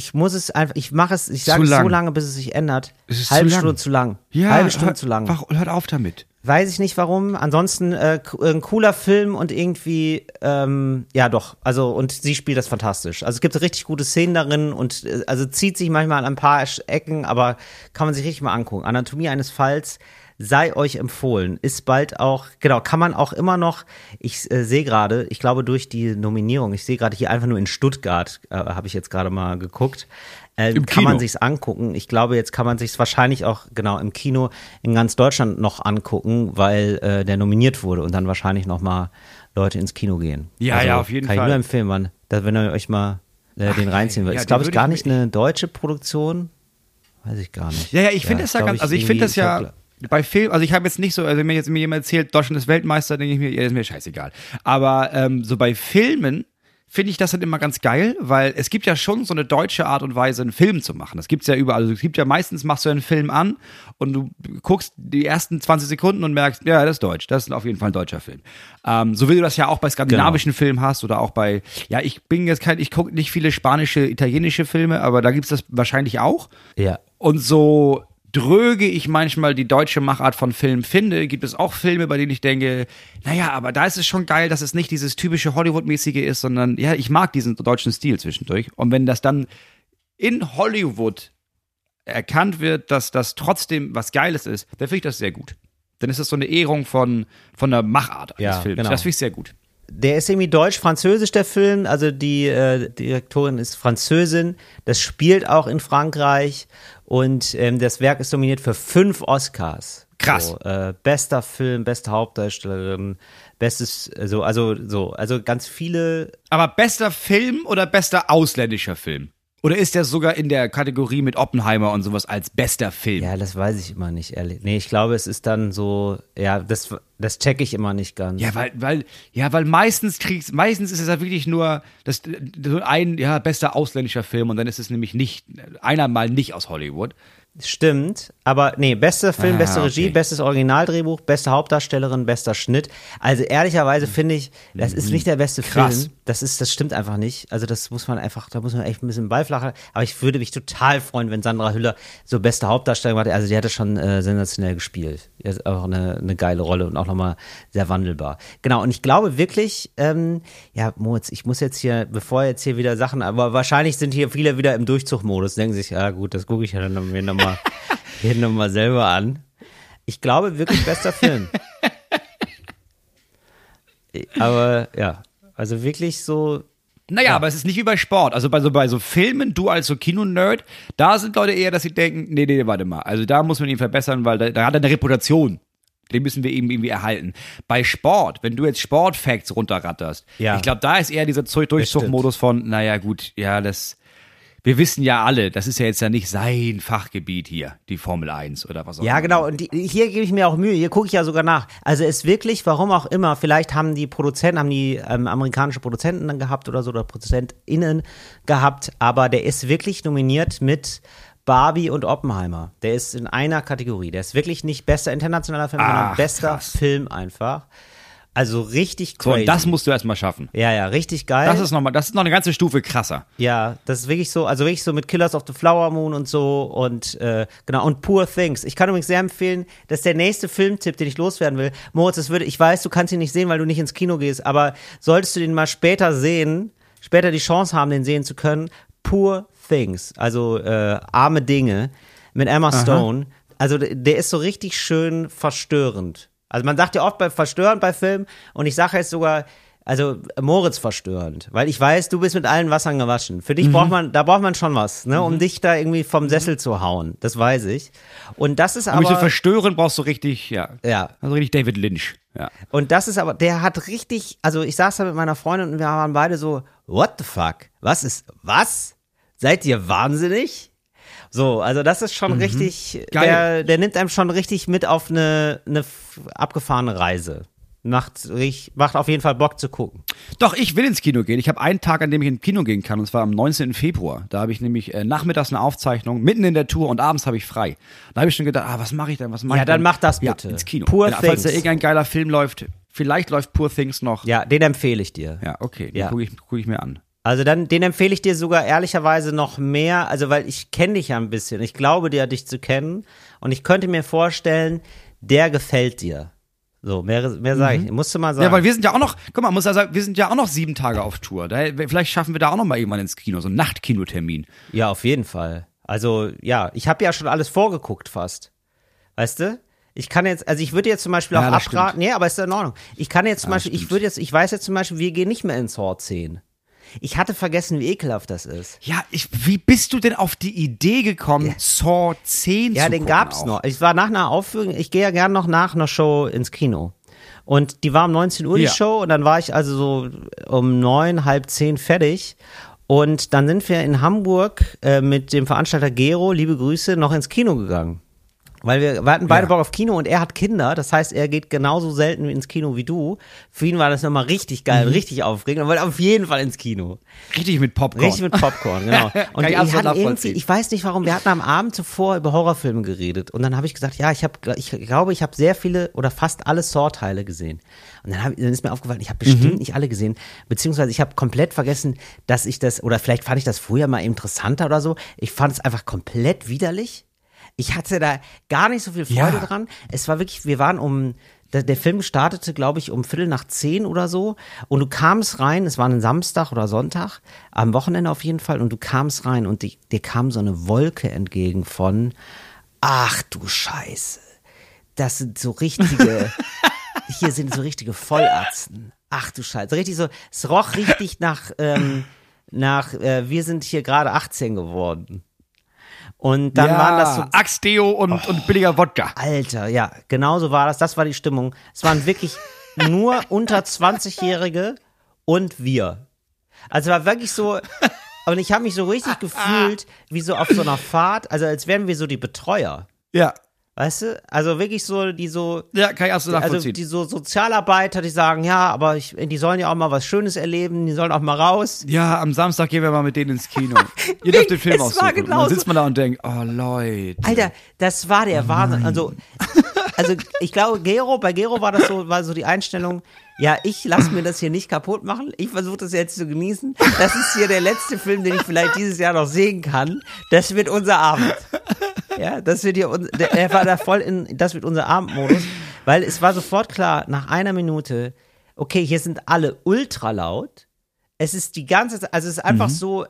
Ich muss es einfach, ich mache es, ich sage es so lang. lange, bis es sich ändert. Es ist Halbe zu lang. Stunde zu lang. Ja, Halbe Stunde hör- zu lang. Wach, hört auf damit. Weiß ich nicht warum. Ansonsten äh, k- ein cooler Film und irgendwie, ähm, ja doch. Also und sie spielt das fantastisch. Also es gibt richtig gute Szenen darin und äh, also zieht sich manchmal an ein paar Ecken, aber kann man sich richtig mal angucken. Anatomie eines Falls sei euch empfohlen. Ist bald auch, genau, kann man auch immer noch. Ich äh, sehe gerade, ich glaube durch die Nominierung, ich sehe gerade hier einfach nur in Stuttgart, äh, habe ich jetzt gerade mal geguckt. Äh, kann man Kino. sich's angucken. Ich glaube, jetzt kann man sich's wahrscheinlich auch genau im Kino in ganz Deutschland noch angucken, weil äh, der nominiert wurde und dann wahrscheinlich noch mal Leute ins Kino gehen. Also Ja, ja, auf jeden kann Fall. ich nur empfehlen, man, da, wenn ihr euch mal äh, den reinziehen wollt. ja, ist glaube ich gar ich nicht eine deutsche Produktion, weiß ich gar nicht. Ja, ja, ich finde das ja ganz, also ich finde das ja bei Film, also ich habe jetzt nicht so, also wenn mir jetzt mir jemand erzählt, Deutschland ist Weltmeister, denke ich mir, ja, ist mir scheißegal. Aber ähm, so bei Filmen finde ich das dann immer ganz geil, weil es gibt ja schon so eine deutsche Art und Weise, einen Film zu machen. Das gibt's ja überall. Also es gibt ja meistens, machst du einen Film an und du guckst die ersten 20 Sekunden und merkst, ja, das ist deutsch. Das ist auf jeden Fall ein deutscher Film. Ähm, so wie du das ja auch bei skandinavischen Filmen hast oder auch bei, ja, ich bin jetzt kein, ich gucke nicht viele spanische, italienische Filme, aber da gibt's das wahrscheinlich auch. Ja. Und so dröge ich manchmal die deutsche Machart von Film finde, gibt es auch Filme, bei denen ich denke, naja, aber da ist es schon geil, dass es nicht dieses typische Hollywood-mäßige ist, sondern ja, ich mag diesen deutschen Stil zwischendurch. Und wenn das dann in Hollywood erkannt wird, dass das trotzdem was Geiles ist, dann finde ich das sehr gut. Dann ist das so eine Ehrung von, von der Machart eines Ja, Films. genau. Das finde ich sehr gut. Der ist irgendwie deutsch-französisch, der Film. Also die äh, Direktorin ist Französin. Das spielt auch in Frankreich. Und ähm, das Werk ist nominiert für fünf Oscars. Krass. So, äh, bester Film, beste Hauptdarstellerin, bestes, also, also, so, also ganz viele. Aber bester Film oder bester ausländischer Film? Oder ist der sogar in der Kategorie mit Oppenheimer und sowas als bester Film? Ja, das weiß ich immer nicht, ehrlich. Nee, ich glaube, es ist dann so, ja, das, das checke ich immer nicht ganz. Ja, weil, weil, ja, weil meistens kriegst, meistens ist es ja wirklich nur das, so ein, ja, bester ausländischer Film und dann ist es nämlich nicht, einer mal nicht aus Hollywood. Stimmt, aber nee, bester Film, Ah, beste Regie, okay. bestes Originaldrehbuch, beste Hauptdarstellerin, bester Schnitt. Also ehrlicherweise finde ich, das ist nicht der beste Mhm. Krass. Film. Das ist, das stimmt einfach nicht. Also das muss man einfach, da muss man echt ein bisschen beiflachen. Aber ich würde mich total freuen, wenn Sandra Hüller so beste Hauptdarstellerin macht. Also die hatte schon äh, sensationell gespielt. Die hat auch eine, eine geile Rolle und auch nochmal sehr wandelbar. Genau, und ich glaube wirklich, ähm, ja, Moritz, ich muss jetzt hier, bevor jetzt hier wieder Sachen, aber wahrscheinlich sind hier viele wieder im Durchzugmodus, denken sich, ja gut, das gucke ich ja dann mir nochmal noch mal selber an. Ich glaube wirklich bester Film. Aber ja, also wirklich so. Naja, aber es ist nicht wie bei Sport. Also bei so, bei so Filmen, du als so Kinonerd, da sind Leute eher, dass sie denken, nee, nee, warte mal. Also da muss man ihn verbessern, weil da, da hat er eine Reputation. Den müssen wir eben irgendwie erhalten. Bei Sport, wenn du jetzt Sportfacts runterratterst, Ja. ich glaube, da ist eher dieser Zu- Durchsuchmodus von, naja, gut, ja, das. Wir wissen ja alle, das ist ja jetzt ja nicht sein Fachgebiet hier, die Formel 1 oder was auch Ja, immer. genau. Und die, hier gebe ich mir auch Mühe. Hier gucke ich ja sogar nach. Also ist wirklich, warum auch immer, vielleicht haben die Produzenten, haben die ähm, amerikanische Produzenten dann gehabt oder so oder ProduzentInnen gehabt, aber der ist wirklich nominiert mit Barbie und Oppenheimer. Der ist in einer Kategorie. Der ist wirklich nicht bester internationaler Film, sondern Ach, bester krass. Film einfach. Also richtig So, crazy. und das musst du erstmal schaffen. ja, ja, richtig geil. Das ist nochmal, das ist noch eine ganze Stufe krasser. Ja, das ist wirklich so, also wirklich so mit Killers of the Flower Moon und so und äh, genau und Poor Things. Ich kann übrigens sehr empfehlen, das ist der nächste Filmtipp, den ich loswerden will. Moritz, das würde, ich weiß, du kannst ihn nicht sehen, weil du nicht ins Kino gehst, aber solltest du den mal später sehen, später die Chance haben, den sehen zu können, Poor Things, also äh, arme Dinge mit Emma Stone. Also der- der ist so richtig schön verstörend. Also man sagt ja oft bei verstörend bei Filmen und ich sage jetzt sogar, also Moritz verstörend, weil ich weiß, du bist mit allen Wassern gewaschen. Für dich Mhm. braucht man, da braucht man schon was, ne, um dich da irgendwie vom Sessel zu hauen. Das weiß ich. Und das ist Um mich zu aber, verstören, brauchst du richtig, ja. ja, Also richtig David Lynch. Ja. und das ist aber, der hat richtig, also ich saß da mit meiner Freundin und wir waren beide so, what the fuck? Was ist, was? Seid ihr wahnsinnig? So, also das ist schon richtig, Mhm. Geil. der, der nimmt einem schon richtig mit auf eine, eine abgefahrene Reise. Macht, macht auf jeden Fall Bock zu gucken. Doch, ich will ins Kino gehen. Ich habe einen Tag, an dem ich ins Kino gehen kann, und zwar am 19. Februar. Da habe ich nämlich äh, nachmittags eine Aufzeichnung, mitten in der Tour und abends habe ich frei. Da habe ich schon gedacht, ah, was mache ich denn? Was mache Ja, ich dann denn? mach das ja, bitte. ins Kino. Poor ja, falls da irgendein geiler Film läuft, vielleicht läuft Poor Things noch. Ja, den empfehle ich dir. Ja, okay, den Ja. gucke ich, guck ich mir an. Also dann, den empfehle ich dir sogar ehrlicherweise noch mehr, also weil ich kenne dich ja ein bisschen. Ich glaube dir, dich zu kennen. Und ich könnte mir vorstellen, der gefällt dir. So, mehr, mehr sage ich. Musst du mal sagen. Mhm. Ja, weil wir sind ja auch noch, guck mal, muss ja sagen, wir sind ja auch noch sieben Tage auf Tour. Daher, vielleicht schaffen wir da auch noch mal irgendwann ins Kino, so einen Nachtkinotermin. Ja, auf jeden Fall. Also, ja, ich habe ja schon alles vorgeguckt fast. Weißt du? Ich kann jetzt, also ich würde jetzt zum Beispiel Ja, auch das abraten, nee, aber ist ja in Ordnung. Ich kann jetzt zum Ja, Beispiel, ich stimmt. würde jetzt, ich weiß jetzt zum Beispiel, wir gehen nicht mehr in Saw 10. Ich hatte vergessen, wie ekelhaft das ist. Ja, ich, wie bist du denn auf die Idee gekommen, Saw 10 Ja, zu den gucken gab's auch? noch. Ich war nach einer Aufführung, ich gehe ja gern noch nach einer Show ins Kino. Und die war um 19 Uhr, die Ja. Show, und dann war ich also so um neun, halb zehn fertig. Und dann sind wir in Hamburg äh, mit dem Veranstalter Gero, liebe Grüße, noch ins Kino gegangen. Weil wir, wir hatten beide Ja. Bock auf Kino und er hat Kinder, das heißt, er geht genauso selten ins Kino wie du. Für ihn war das nochmal richtig geil, Mhm. richtig aufregend. Er wollte auf jeden Fall ins Kino. Richtig mit Popcorn. Richtig mit Popcorn, genau. Und ich absolut hatten irgendwie, ich weiß nicht warum, wir hatten am Abend zuvor über Horrorfilme geredet und dann habe ich gesagt, ja, ich habe, ich glaube, ich habe sehr viele oder fast alle Saw-Teile gesehen. Und dann, hab, dann ist mir aufgefallen, ich habe bestimmt Mhm. nicht alle gesehen, beziehungsweise ich habe komplett vergessen, dass ich das oder vielleicht fand ich das früher mal interessanter oder so. Ich fand es einfach komplett widerlich. Ich hatte da gar nicht so viel Freude Ja. dran. Es war wirklich, wir waren um, der, Film startete, glaube ich, um Viertel nach zehn oder so. Und du kamst rein, es war ein Samstag oder Sonntag, am Wochenende auf jeden Fall, und du kamst rein und die, dir kam so eine Wolke entgegen von, ach du Scheiße, das sind so richtige, hier sind so richtige Vollatzen. Ach du Scheiße, richtig so, es roch richtig nach, ähm, nach, äh, wir sind hier gerade 18 geworden. Und dann ja, waren das so Axtdeo und, und billiger Wodka. Alter, ja, genau so war das. Das war die Stimmung. Es waren wirklich nur unter 20-Jährige und wir. Also war wirklich so. Und ich habe mich so richtig gefühlt, wie so auf so einer Fahrt, also als wären wir so die Betreuer. Ja. Weißt du? Also wirklich so, die so, Ja, kann ich absolut also nachvollziehen. die so Sozialarbeiter, die sagen, ja, aber ich, die sollen ja auch mal was Schönes erleben, die sollen auch mal raus. ja, am Samstag gehen wir mal mit denen ins Kino. Ihr dürft den Film Es aussuchen. Und genauso. dann sitzt man da und denkt, oh Leute. Alter, das war der Wahnsinn. Also, also ich glaube, Gero, bei Gero war das so, war so die Einstellung, ja, ich lasse mir das hier nicht kaputt machen. Ich versuche das jetzt zu genießen. Das ist hier der letzte Film, den ich vielleicht dieses Jahr noch sehen kann. Das wird unser Abend. Ja, das wird hier, un- der- er war da voll in, das wird unser Abendmodus, weil es war sofort klar, nach einer Minute, okay, hier sind alle ultra laut. Es ist die ganze Zeit, also es ist einfach so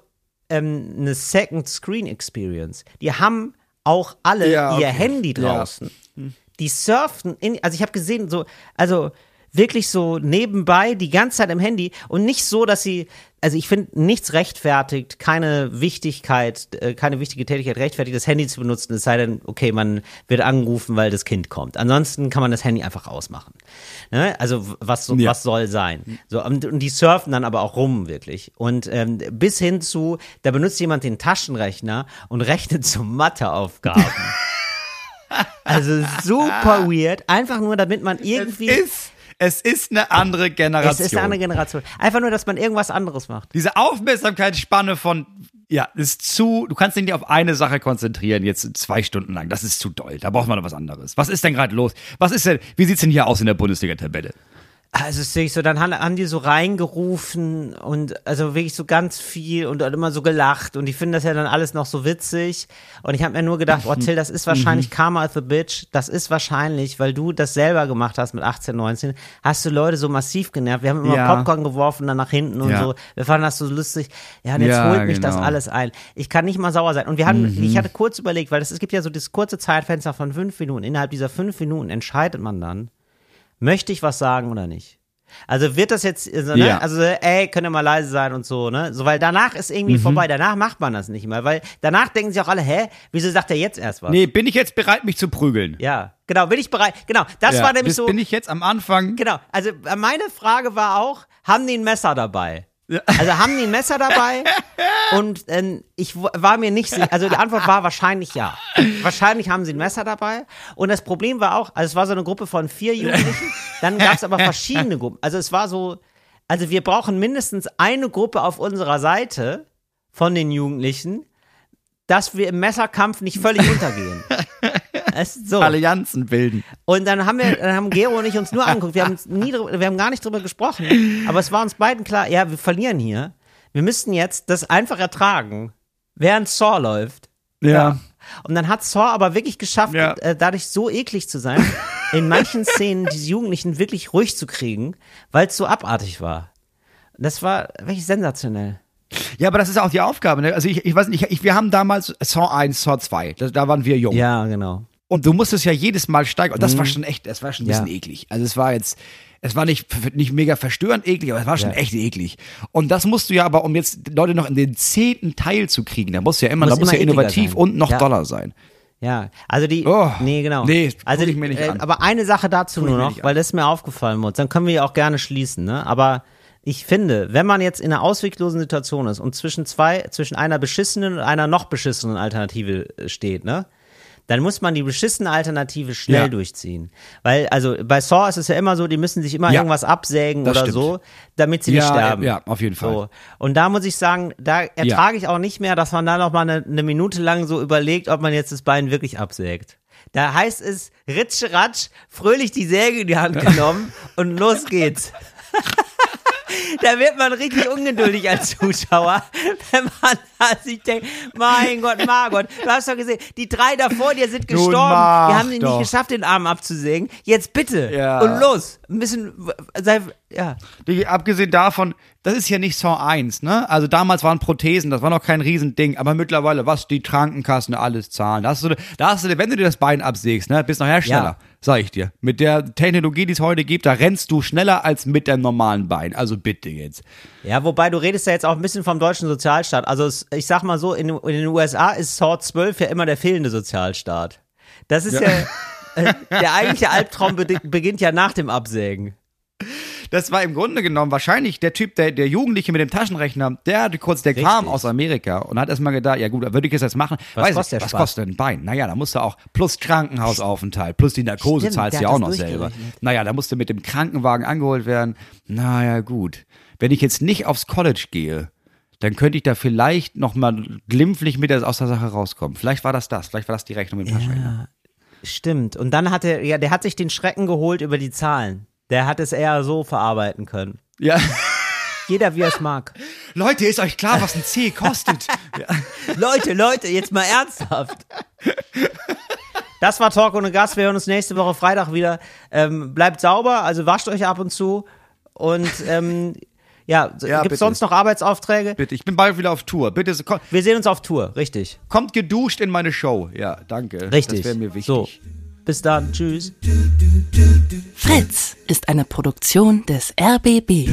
ähm, eine Second Screen Experience. Die haben auch alle Ja, ihr okay. Handy Ja. Die surfen in, also ich habe gesehen, so, also wirklich so nebenbei die ganze Zeit im Handy und nicht so, dass sie, also ich finde, nichts rechtfertigt, keine Wichtigkeit, äh, keine wichtige Tätigkeit rechtfertigt, das Handy zu benutzen, es sei denn, okay, man wird angerufen, weil das Kind kommt. Ansonsten kann man das Handy einfach ausmachen. Ne? Also was, so, Ja. was soll sein? So, und, und die surfen dann aber auch rum, wirklich. Und ähm, bis hin zu, da benutzt jemand den Taschenrechner und rechnet so Matheaufgaben. also super weird, einfach nur, damit man irgendwie. Ist, es ist eine andere Generation. Es ist eine andere Generation. Einfach nur, dass man irgendwas anderes macht. Diese Aufmerksamkeitsspanne von, ja, ist zu, du kannst dich nicht auf eine Sache konzentrieren, jetzt zwei Stunden lang. Das ist zu doll. Da braucht man noch was anderes. Was ist denn gerade los? Was ist denn, wie sieht's denn hier aus in der Bundesliga-Tabelle? Also ist wirklich so, dann haben, haben die so reingerufen und also wirklich so ganz viel und immer so gelacht und die finden das ja dann alles noch so witzig und ich habe mir nur gedacht, oh Till, das ist wahrscheinlich Mhm. Karma of the Bitch, das ist wahrscheinlich, weil du das selber gemacht hast mit 18, 19, hast du Leute so massiv genervt, wir haben immer Ja. Popcorn geworfen dann nach hinten und Ja. so, wir fanden das so lustig, ja und jetzt Ja, holt mich das genau. alles ein. Ich kann nicht mal sauer sein und wir hatten, Mhm. ich hatte kurz überlegt, weil es, es gibt ja so das kurze Zeitfenster von fünf Minuten, innerhalb dieser fünf Minuten entscheidet man dann, möchte ich was sagen oder nicht? Also wird das jetzt, so, ne? Ja. also ey, könnt ihr mal leise sein und so, ne? So, weil danach ist irgendwie Mhm. vorbei, danach macht man das nicht mehr, weil danach denken sich auch alle, hä, wieso sagt er jetzt erst was? Nee, bin ich jetzt bereit, mich zu prügeln? Ja, genau, bin ich bereit, genau, das Ja, war nämlich bis- so, Bin ich jetzt am Anfang? genau, also meine Frage war auch, haben die ein Messer dabei? Also haben die ein Messer dabei? Und ähm, ich war mir nicht sicher. Also die Antwort war wahrscheinlich ja. Wahrscheinlich haben sie ein Messer dabei. Und das Problem war auch, also es war so eine Gruppe von vier Jugendlichen. Dann gab es aber verschiedene Gruppen. Also es war so, also wir brauchen mindestens eine Gruppe auf unserer Seite von den Jugendlichen, dass wir im Messerkampf nicht völlig untergehen. So. Allianzen bilden. Und dann haben wir, dann haben Gero und ich uns nur angeguckt. Wir haben nie, drüber- wir haben gar nicht drüber gesprochen. Aber es war uns beiden klar, ja, wir verlieren hier. Wir müssten jetzt das einfach ertragen, während Saw läuft. Ja. Und dann hat Saw aber wirklich geschafft, Ja. äh, dadurch so eklig zu sein, in manchen Szenen diese Jugendlichen wirklich ruhig zu kriegen, weil es so abartig war. Das war wirklich sensationell. Ja, aber das ist auch die Aufgabe. Ne? Also ich, ich weiß nicht, ich, wir haben damals Saw 1, Saw 2, da, da waren wir jung. Ja, genau. Und du musstest ja jedes Mal steigern. Und das war schon echt, das war schon ein Mhm. Ja. bisschen eklig. Also es war jetzt, es war nicht, nicht mega verstörend eklig, aber es war schon Ja. echt eklig. Und das musst du ja aber, um jetzt Leute noch in den zehnten Teil zu kriegen, da musst du ja immer, Muss da muss immer ja innovativ sein. und noch Ja. doller sein. Ja, also die, Oh, nee, genau. nee, also die, mir nicht äh, an. aber eine Sache dazu nur noch, weil das mir aufgefallen muss. Dann können wir ja auch gerne schließen, ne? Aber ich finde, wenn man jetzt in einer ausweglosen Situation ist und zwischen zwei, zwischen einer beschissenen und einer noch beschissenen Alternative steht, ne? Dann muss man die beschissene Alternative schnell Ja. durchziehen. Weil, also bei Saw ist es ja immer so, die müssen sich immer Ja, irgendwas absägen oder stimmt. so, damit sie nicht Ja, sterben. ja, auf jeden Fall. So. Und da muss ich sagen, da ertrage ich auch nicht mehr, dass man da noch mal eine, eine Minute lang so überlegt, ob man jetzt das Bein wirklich absägt. Da heißt es, ritsch, ratsch, fröhlich die Säge in die Hand genommen und los geht's. Da wird man richtig ungeduldig als Zuschauer, wenn man sich denkt, mein Gott, Margot, du hast doch gesehen, die drei da vor dir sind gestorben, die haben doch. nicht geschafft, den Arm abzusägen. Jetzt bitte Ja. und los, ein bisschen, sei, ja. Die, abgesehen davon, das ist ja nicht Saw 1, ne? Also damals waren Prothesen, das war noch kein Riesending, aber mittlerweile, was die Krankenkassen alles zahlen. Da hast du, da hast du, wenn du dir das Bein absägst, ne, bist nachher schneller, Ja. Sag ich dir. Mit der Technologie, die es heute gibt, da rennst du schneller als mit deinem normalen Bein. Also bitte jetzt. Ja, wobei du redest ja jetzt auch ein bisschen vom deutschen Sozialstaat. Also es, ich sag mal so, in, in den USA ist Saw 12 ja immer der fehlende Sozialstaat. Das ist ja, äh, der eigentliche Albtraum be beginnt ja nach dem Absägen. Das war im Grunde genommen wahrscheinlich der Typ, der, der Jugendliche mit dem Taschenrechner, der hatte kurz, der kam Richtig. aus Amerika und hat erstmal gedacht, ja gut, würde ich es jetzt machen? Was Weiß kostet ich, was Spaß? kostet ein Bein? Naja, da musst du auch plus Krankenhausaufenthalt, plus die Narkose Stimmt, zahlst du ja auch das noch selber. Naja, da musst du mit dem Krankenwagen angeholt werden. Naja, gut. Wenn ich jetzt nicht aufs College gehe, dann könnte ich da vielleicht noch mal glimpflich mit der, aus der Sache rauskommen. Vielleicht war das das, vielleicht war das die Rechnung mit dem Taschenrechner. Stimmt. Und dann hat er, ja, der hat sich den Schrecken geholt über die Zahlen. Der hat es eher so verarbeiten können. Ja. Jeder wie er es mag. Leute, ist euch klar, was ein C kostet? Leute, Leute, jetzt mal ernsthaft. Das war Talk ohne Gast. Wir hören uns nächste Woche Freitag wieder. Ähm, bleibt sauber, also wascht euch ab und zu. Und ähm, ja, Ja, gibt es sonst noch Arbeitsaufträge? Bitte, ich bin bald wieder auf Tour. Bitte, so- Wir sehen uns auf Tour, richtig. kommt geduscht in meine Show. Ja, danke. Richtig. Das wäre mir wichtig. So. Bis dann. Tschüss. Fritz ist eine Produktion des RBB.